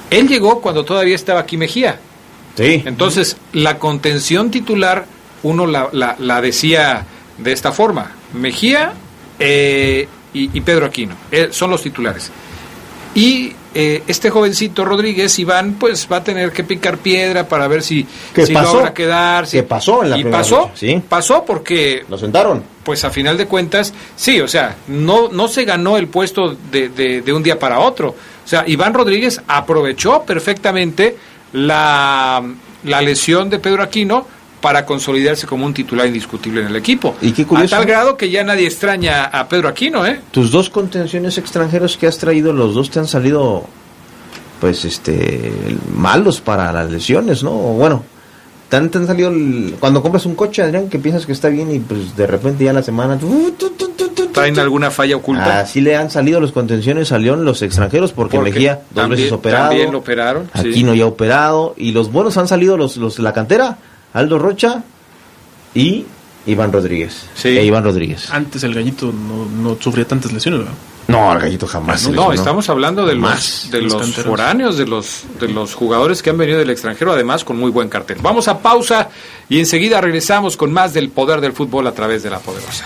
él llegó cuando todavía estaba aquí Mejía. Sí. Entonces, la contención titular, uno la, la- la decía de esta forma. Mejía eh, y, y Pedro Aquino eh, son los titulares. Y eh, este jovencito Rodríguez, Iván, pues va a tener que picar piedra para ver si, ¿Qué si pasó? logra quedar. si- ¿Qué pasó en la y primera pasó? Sí. pasó porque... Lo sentaron. Pues a final de cuentas, sí, o sea, no, no se ganó el puesto de, de- de un día para otro. O sea, Iván Rodríguez aprovechó perfectamente la, la lesión de Pedro Aquino para consolidarse como un titular indiscutible en el equipo. Y qué curioso. A tal grado que ya nadie extraña a Pedro Aquino, ¿eh? Tus dos contenciones extranjeros que has traído, los dos te han salido, pues, este, malos para las lesiones, ¿no? Bueno, te han, te han salido, el- cuando compras un coche, Adrián, que piensas que está bien y pues de repente ya la semana... ¿Traen alguna falla oculta? Así le han salido los contenciones a León los extranjeros porque, Porque Mejía dos también- veces operado. también lo operaron, sí. Aquino ya operado. Y los buenos han salido los, los la cantera. Aldo Rocha y Iván Rodríguez. E Iván Rodríguez. Antes el gallito no, no sufría tantas lesiones, ¿verdad? No, el gallito jamás. se No, lesionó. estamos hablando de Más. los, de Los foráneos, de los, de los jugadores que han venido del extranjero, además con muy buen cartel. Vamos a pausa y enseguida regresamos con más del poder del fútbol a través de la poderosa.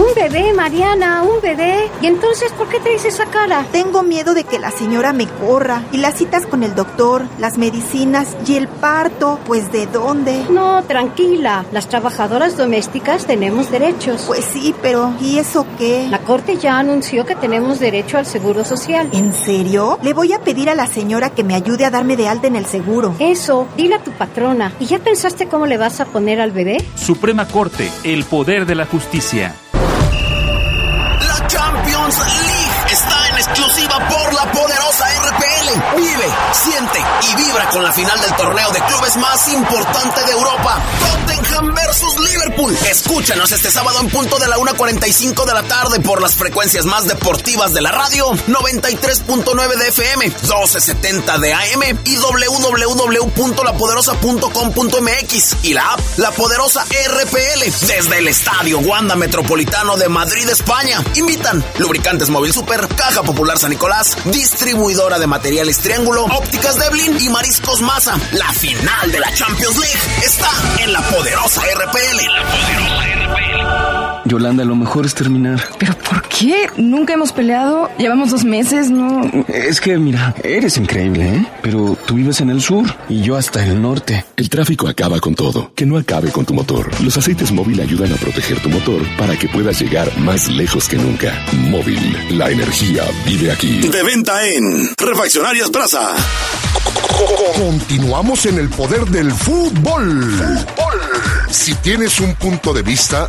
Un bebé, Mariana, un bebé. ¿Y entonces por qué traes esa cara? Tengo miedo de que la señora me corra. Y las citas con el doctor, las medicinas y el parto, pues ¿de dónde? No, tranquila. Las trabajadoras domésticas tenemos derechos. Pues sí, pero ¿y eso qué? La Corte ya anunció que tenemos derecho al seguro social. ¿En serio? Le voy a pedir a la señora que me ayude a darme de alta en el seguro. Eso, dile a tu patrona. ¿Y ya pensaste cómo le vas a poner al bebé? Suprema Corte, el poder de la justicia. La Champions League. está en exclusiva por la poderosa RPL. Vive, siente y vibra con la final del torneo de clubes más importante de Europa. Tottenham versus Liverpool. Escúchanos este sábado en punto de la 1.45 de la tarde por las frecuencias más deportivas de la radio 93.9 de FM, 1270 de AM y www.lapoderosa.com.mx y la app La Poderosa RPL desde el Estadio Wanda Metropolitano de Madrid, España. Invitan Lubricantes Móvil Super, Caja Popular San Nicolás, distribuidora de materiales Triángulo, Ópticas Deblin y Mariscos Maza. La final de la Champions League está en La Poderosa. La Poderosa RPL. Yolanda, lo mejor es terminar. ¿Pero por qué? Nunca hemos peleado. Llevamos dos meses, ¿no? Es que, mira, eres increíble, ¿eh? Pero tú vives en el sur y yo hasta el norte. El tráfico acaba con todo. Que no acabe con tu motor. Los aceites móvil ayudan a proteger tu motor para que puedas llegar más lejos que nunca. Móvil, la energía vive aquí. De venta en Refaccionarias Plaza. Continuamos en el poder del fútbol. Si tienes un punto de vista,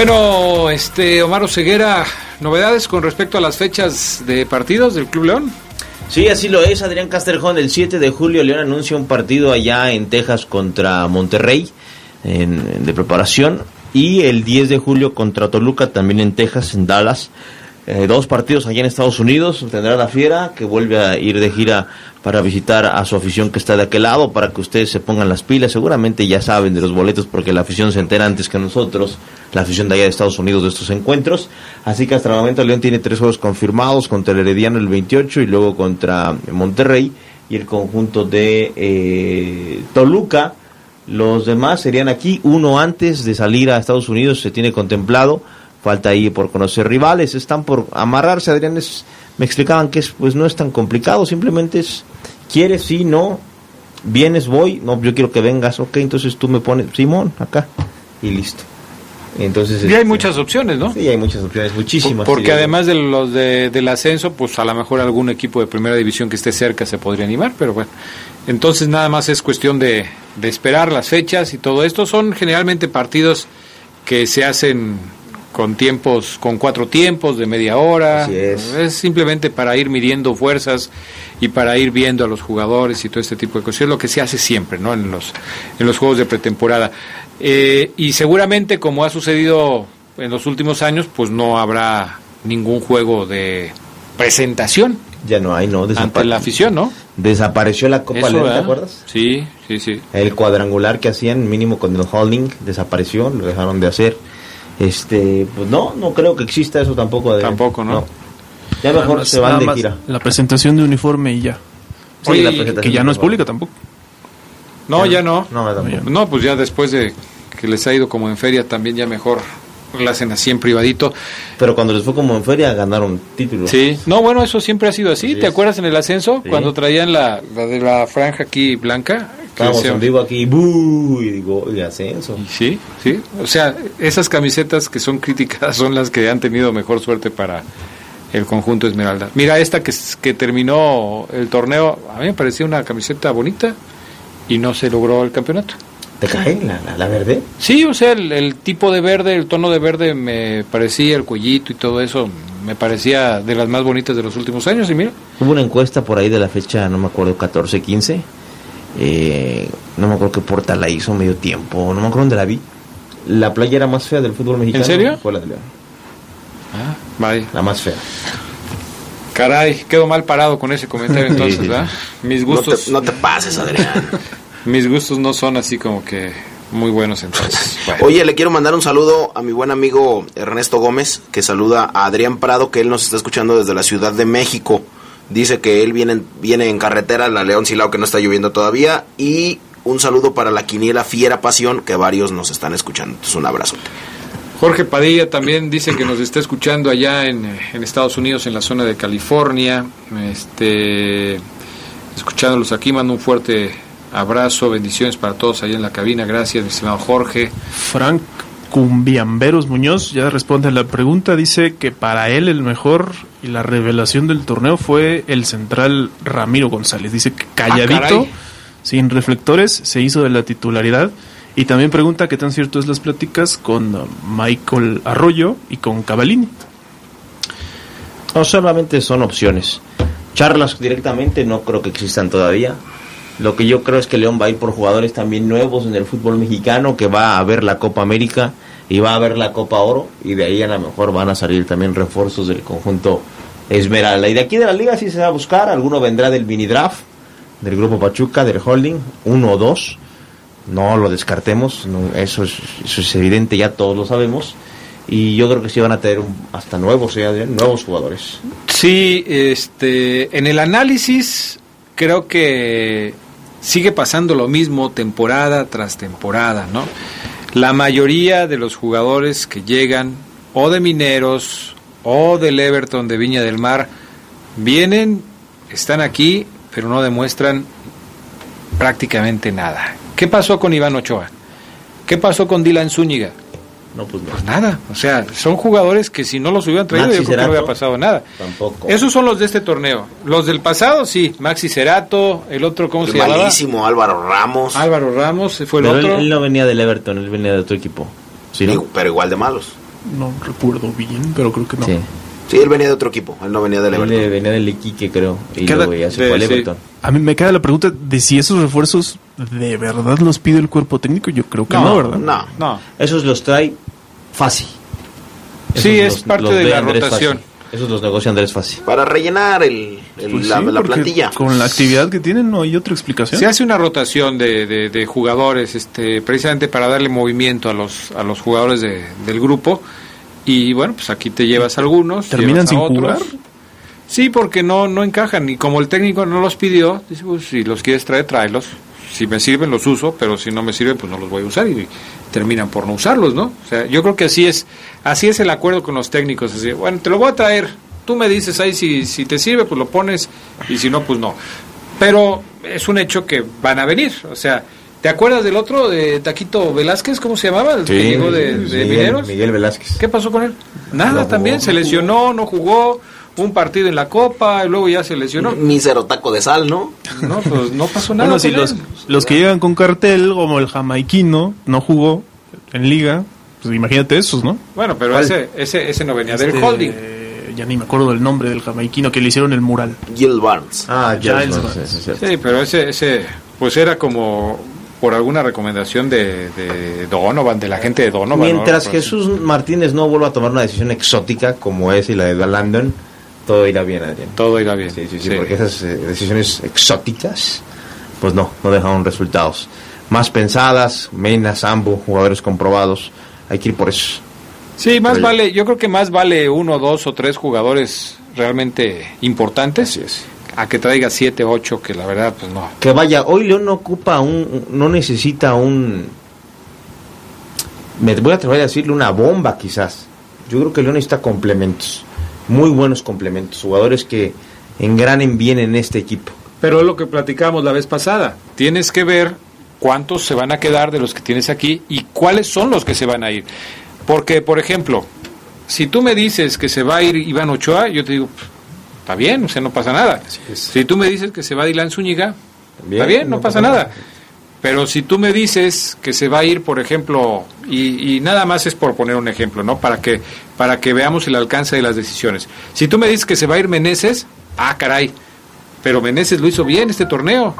Bueno, este Omar Ceguera, novedades con respecto a las fechas de partidos del Club León. Sí, así lo es. Adrián Casterjón, el 7 de julio, León anuncia un partido allá en Texas contra Monterrey en- de preparación. Y el 10 de julio contra Toluca, también en Texas, en Dallas. Eh, dos partidos allá en Estados Unidos. Tendrá la Fiera, que vuelve a ir de gira para visitar a su afición que está de aquel lado, para que ustedes se pongan las pilas. Seguramente ya saben de los boletos, porque la afición se entera antes que nosotros, la afición de allá de Estados Unidos, de estos encuentros. Así que hasta el momento León tiene tres juegos confirmados, contra el Herediano el 28 y luego contra Monterrey. Y el conjunto de eh, Toluca. Los demás serían aquí, uno antes de salir a Estados Unidos se tiene contemplado, falta ahí por conocer rivales, están por amarrarse, Adrián, es- me explicaban que es, pues no es tan complicado, simplemente es, quieres, sí, no, vienes, voy, no, yo quiero que vengas, ok, entonces tú me pones, Simón, acá, y listo. Entonces, Y hay este, muchas opciones, ¿no? Sí, hay muchas opciones, muchísimas. Porque además de los de, del ascenso, pues a lo mejor algún equipo de primera división que esté cerca se podría animar, pero bueno. Entonces nada más es cuestión de, de esperar las fechas y todo esto. Son generalmente partidos que se hacen con tiempos, con cuatro tiempos de media hora. Así es. simplemente para ir midiendo fuerzas y para ir viendo a los jugadores y todo este tipo de cosas. Es lo que se hace siempre, ¿no? En los, en los juegos de pretemporada. Eh, y seguramente, como ha sucedido en los últimos años, pues no habrá ningún juego de presentación Ya no hay, no, ante la afición, ¿no? desapareció la Copa León, ¿te acuerdas? Sí, sí, sí. El cuadrangular que hacían mínimo con el holding desapareció, lo dejaron de hacer. Este, pues no, no creo que exista eso tampoco. Adrián. Tampoco, ¿no? Ya mejor más- se van de gira. La presentación de uniforme y ya. Sí, Oye, la y- presentación Que ya no es de- pública tampoco. No, ya no. No, tampoco. No, pues ya después de que les ha ido como en feria, también ya mejor la hacen así en privadito. Pero cuando les fue como en feria ganaron títulos. Sí, no, bueno, eso siempre ha sido así. ¿Te acuerdas en el ascenso? Sí. Cuando traían la, la de la franja aquí blanca. Estábamos en vivo aquí, ¡buh! y digo, oye, ascenso. Sí, sí. O sea, esas camisetas que son criticadas son las que han tenido mejor suerte para el conjunto Esmeralda. Mira, esta que, que terminó el torneo, a mí me parecía una camiseta bonita y no se logró el campeonato. ¿Te cae la, la, la verde? Sí, o sea, el, el tipo de verde, el tono de verde me parecía, el cuellito y todo eso, me parecía de las más bonitas de los últimos años y mira. Hubo una encuesta por ahí de la fecha, no me acuerdo, 14, 15. Eh, no me acuerdo qué portal la hizo, medio tiempo, no me acuerdo dónde la vi. La playera más fea del fútbol mexicano. serio? Fue la de León. Ah, vaya. La más fea. Caray, quedo mal parado con ese comentario entonces, Sí. ¿verdad? Mis No gustos... te, no te pases, Adrián. Mis gustos no son así como que muy buenos entonces. Bueno. Oye, le quiero mandar un saludo a mi buen amigo Ernesto Gómez, que saluda a Adrián Prado, que él nos está escuchando desde la Ciudad de México. Dice que él viene, en- viene en carretera, la León Silao, que no está lloviendo todavía. Y un saludo para la quiniela Fiera Pasión, que varios nos están escuchando. Entonces, un abrazo. Jorge Padilla también dice que nos está escuchando allá en, en Estados Unidos, en la zona de California. Este, escuchándolos aquí, mando un fuerte abrazo, bendiciones para todos allá en la cabina. Gracias, mi estimado Jorge. Frank Cumbiamberos Muñoz ya responde a la pregunta. Dice que para él el mejor y la revelación del torneo fue el central Ramiro González. Dice que calladito, Ah, caray. sin reflectores, se hizo de la titularidad. Y también pregunta qué tan cierto es las pláticas con Michael Arroyo y con Cavalini. No, solamente son opciones. Charlas directamente no creo que existan todavía. Lo que yo creo es que León va a ir por jugadores también nuevos en el fútbol mexicano, que va a ver la Copa América y va a ver la Copa Oro, y de ahí a lo mejor van a salir también refuerzos del conjunto Esmeralda. Y de aquí de la liga sí se va a buscar, alguno vendrá del mini draft, del grupo Pachuca, del holding, uno o dos. No lo descartemos, no, eso, es, eso es evidente, ya todos lo sabemos. Y yo creo que sí van a tener hasta nuevos, ¿eh, nuevos jugadores. Sí, este, en el análisis creo que sigue pasando lo mismo temporada tras temporada, ¿no? La mayoría de los jugadores que llegan o de Mineros o del Everton de Viña del Mar vienen, están aquí, pero no demuestran prácticamente nada. ¿Qué pasó con Iván Ochoa? ¿Qué pasó con Dylan Zúñiga? No, pues no. Pues nada, o sea, son jugadores que si no los hubieran traído, Maxi yo creo que no hubiera pasado nada. Tampoco. Esos son los de este torneo. Los del pasado, sí. Maxi Cerato, el otro, ¿cómo El se llamaba? malísimo Álvaro Ramos. Álvaro Ramos, fue el Pero otro. él no venía del Everton, él venía de otro equipo. ¿Sí, no? Pero igual de malos. No recuerdo bien, pero creo que no. Sí. Sí, él venía de otro equipo. Él no venía del Everton. venía del Iquique, creo. Y Cada- luego ya se de- fue al sí. Everton. A mí me queda la pregunta de si esos refuerzos de verdad los pide el cuerpo técnico. Yo creo que no, ¿verdad? No. No. Esos los trae fácil. Sí, es parte de la Andrés rotación. Esos los negocia Andrés Fácil. Para rellenar el, el- Pues la, sí, la porque plantilla. Con la actividad que tienen no hay otra explicación. Se hace una rotación de, de- de jugadores, este, precisamente para darle movimiento a los, a los jugadores de- del grupo. Y bueno, pues aquí te llevas algunos. ¿Terminan llevas a sin otros. jugar? Sí, porque no, no encajan. Y como el técnico no los pidió, dice, pues si los quieres traer, tráelos. Si me sirven, los uso, pero si no me sirven, pues no los voy a usar. Y terminan por no usarlos, ¿no? O sea, yo creo que así es, así es el acuerdo con los técnicos. Así, bueno, te lo voy a traer. Tú me dices ahí si, si te sirve, pues lo pones. Y si no, pues no. Pero es un hecho que van a venir. O sea, ¿te acuerdas del otro, de Taquito Velázquez? ¿Cómo se llamaba? El que llegó de, de Miguel, Mineros. Miguel Velázquez. ¿Qué pasó con él? Nada, No jugó. también se lesionó, no jugó, un partido en la Copa, y luego ya se lesionó. Mísero taco de sal, ¿no? No, pues no pasó nada. Bueno, si los, los que llegan con cartel, como el jamaiquino, no jugó en liga, pues imagínate esos, ¿no? Bueno, pero ¿Cuál? ese, ese, ese no venía del Este, holding. Ya ni me acuerdo del nombre del jamaiquino que le hicieron el mural. Gil Barnes. Ah, Giles Giles Barnes. Barnes, sí, pero ese, ese, pues era como por alguna recomendación de, de Donovan, de la gente de Donovan. Mientras ¿no? Jesús Martínez no vuelva a tomar una decisión exótica como es y la de Landon, todo irá bien, Adrián. Todo irá bien. Sí, sí, sí, Sí. porque esas eh, decisiones exóticas, pues no, no dejaron resultados. Más pensadas, Mena, Sambo, jugadores comprobados, hay que ir por eso. Sí, más Pero- vale, yo creo que más vale uno, dos o tres jugadores realmente importantes a que traiga siete, ocho, que la verdad, pues no. Que vaya, hoy León no ocupa un, no necesita un, me voy a atrever a decirle una bomba quizás. Yo creo que León necesita complementos, muy buenos complementos, jugadores que engranen bien en este equipo. Pero es lo que platicamos la vez pasada. Tienes que ver cuántos se van a quedar de los que tienes aquí y cuáles son los que se van a ir. Porque, por ejemplo, si tú me dices que se va a ir Iván Ochoa, yo te digo, "Pff, está bien, o sea, no pasa nada. Si tú me dices que se va Dylan Zúñiga, está bien, no, pasa, nada. Pero si tú me dices que se va a ir, por ejemplo, y, y nada más es por poner un ejemplo, ¿no? Para que, para que veamos el alcance de las decisiones. Si tú me dices que se va a ir Meneses, ah, caray, pero Meneses lo hizo bien este torneo.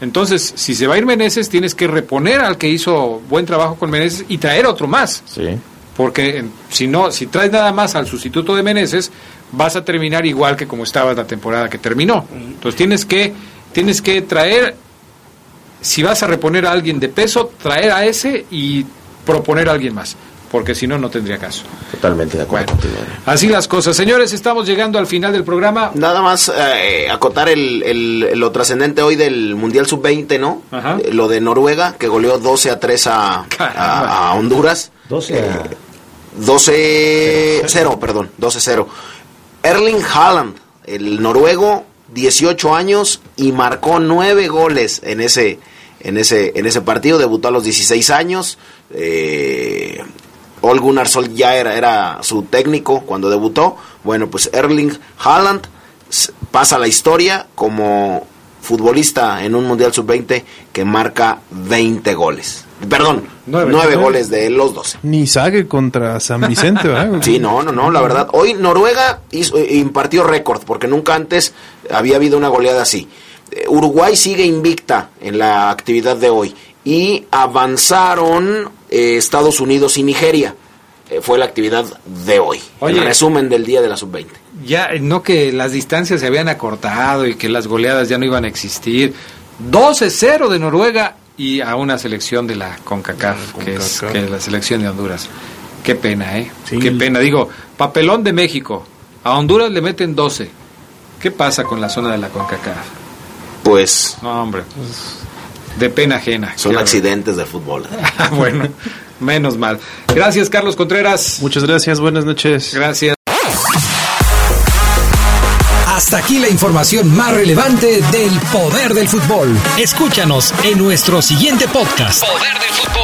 Entonces, si se va a ir Meneses, tienes que reponer al que hizo buen trabajo con Meneses y traer otro más. Sí. Porque si no, si traes nada más al sustituto de Meneses, vas a terminar igual que como estaba la temporada que terminó. Entonces tienes que, tienes que traer, si vas a reponer a alguien de peso, traer a ese y proponer a alguien más. Porque si no, no tendría caso. Totalmente de acuerdo contigo. Así las cosas. Señores, estamos llegando al final del programa. Nada más eh, acotar el, el- lo trascendente hoy del Mundial Sub-20, ¿no? Ajá. Eh, Lo de Noruega, que goleó 12 a 3 a, a- a Honduras. 12 a... 12-0, perdón, 12-0. Erling Haaland, el noruego, 18 años y marcó 9 goles en ese, en ese, en ese partido. Debutó a los 16 años. Eh, Ole Gunnar ya era, era su técnico cuando debutó. Bueno, pues Erling Haaland s- pasa a la historia como futbolista en un Mundial Sub-20 que marca 20 goles. Perdón, Nueve. 9 Nueve. goles de los 12. Ni Sague contra San Vicente, ¿verdad? Sí, no, no, no, la verdad. Hoy Noruega hizo- eh, impartió récord, porque nunca antes había habido una goleada así. Uruguay sigue invicta en la actividad de hoy. Y avanzaron eh, Estados Unidos y Nigeria. Eh, fue la actividad de hoy. Oye. el resumen del día de la sub-20. Ya, eh, no que las distancias se habían acortado y que las goleadas ya no iban a existir. 12-0 de Noruega y a una selección de la CONCACAF, que, es, CONCACAF. que es la selección de Honduras. Qué pena, ¿eh? Qué pena. Digo, papelón de México. A Honduras le meten 12. ¿Qué pasa con la zona de la CONCACAF? Pues No, hombre. de pena ajena. Son accidentes de fútbol. bueno, menos mal. Gracias, Carlos Contreras. Muchas gracias, buenas noches. Gracias. Hasta aquí la información más relevante del poder del fútbol. Escúchanos en nuestro siguiente podcast. Poder del fútbol.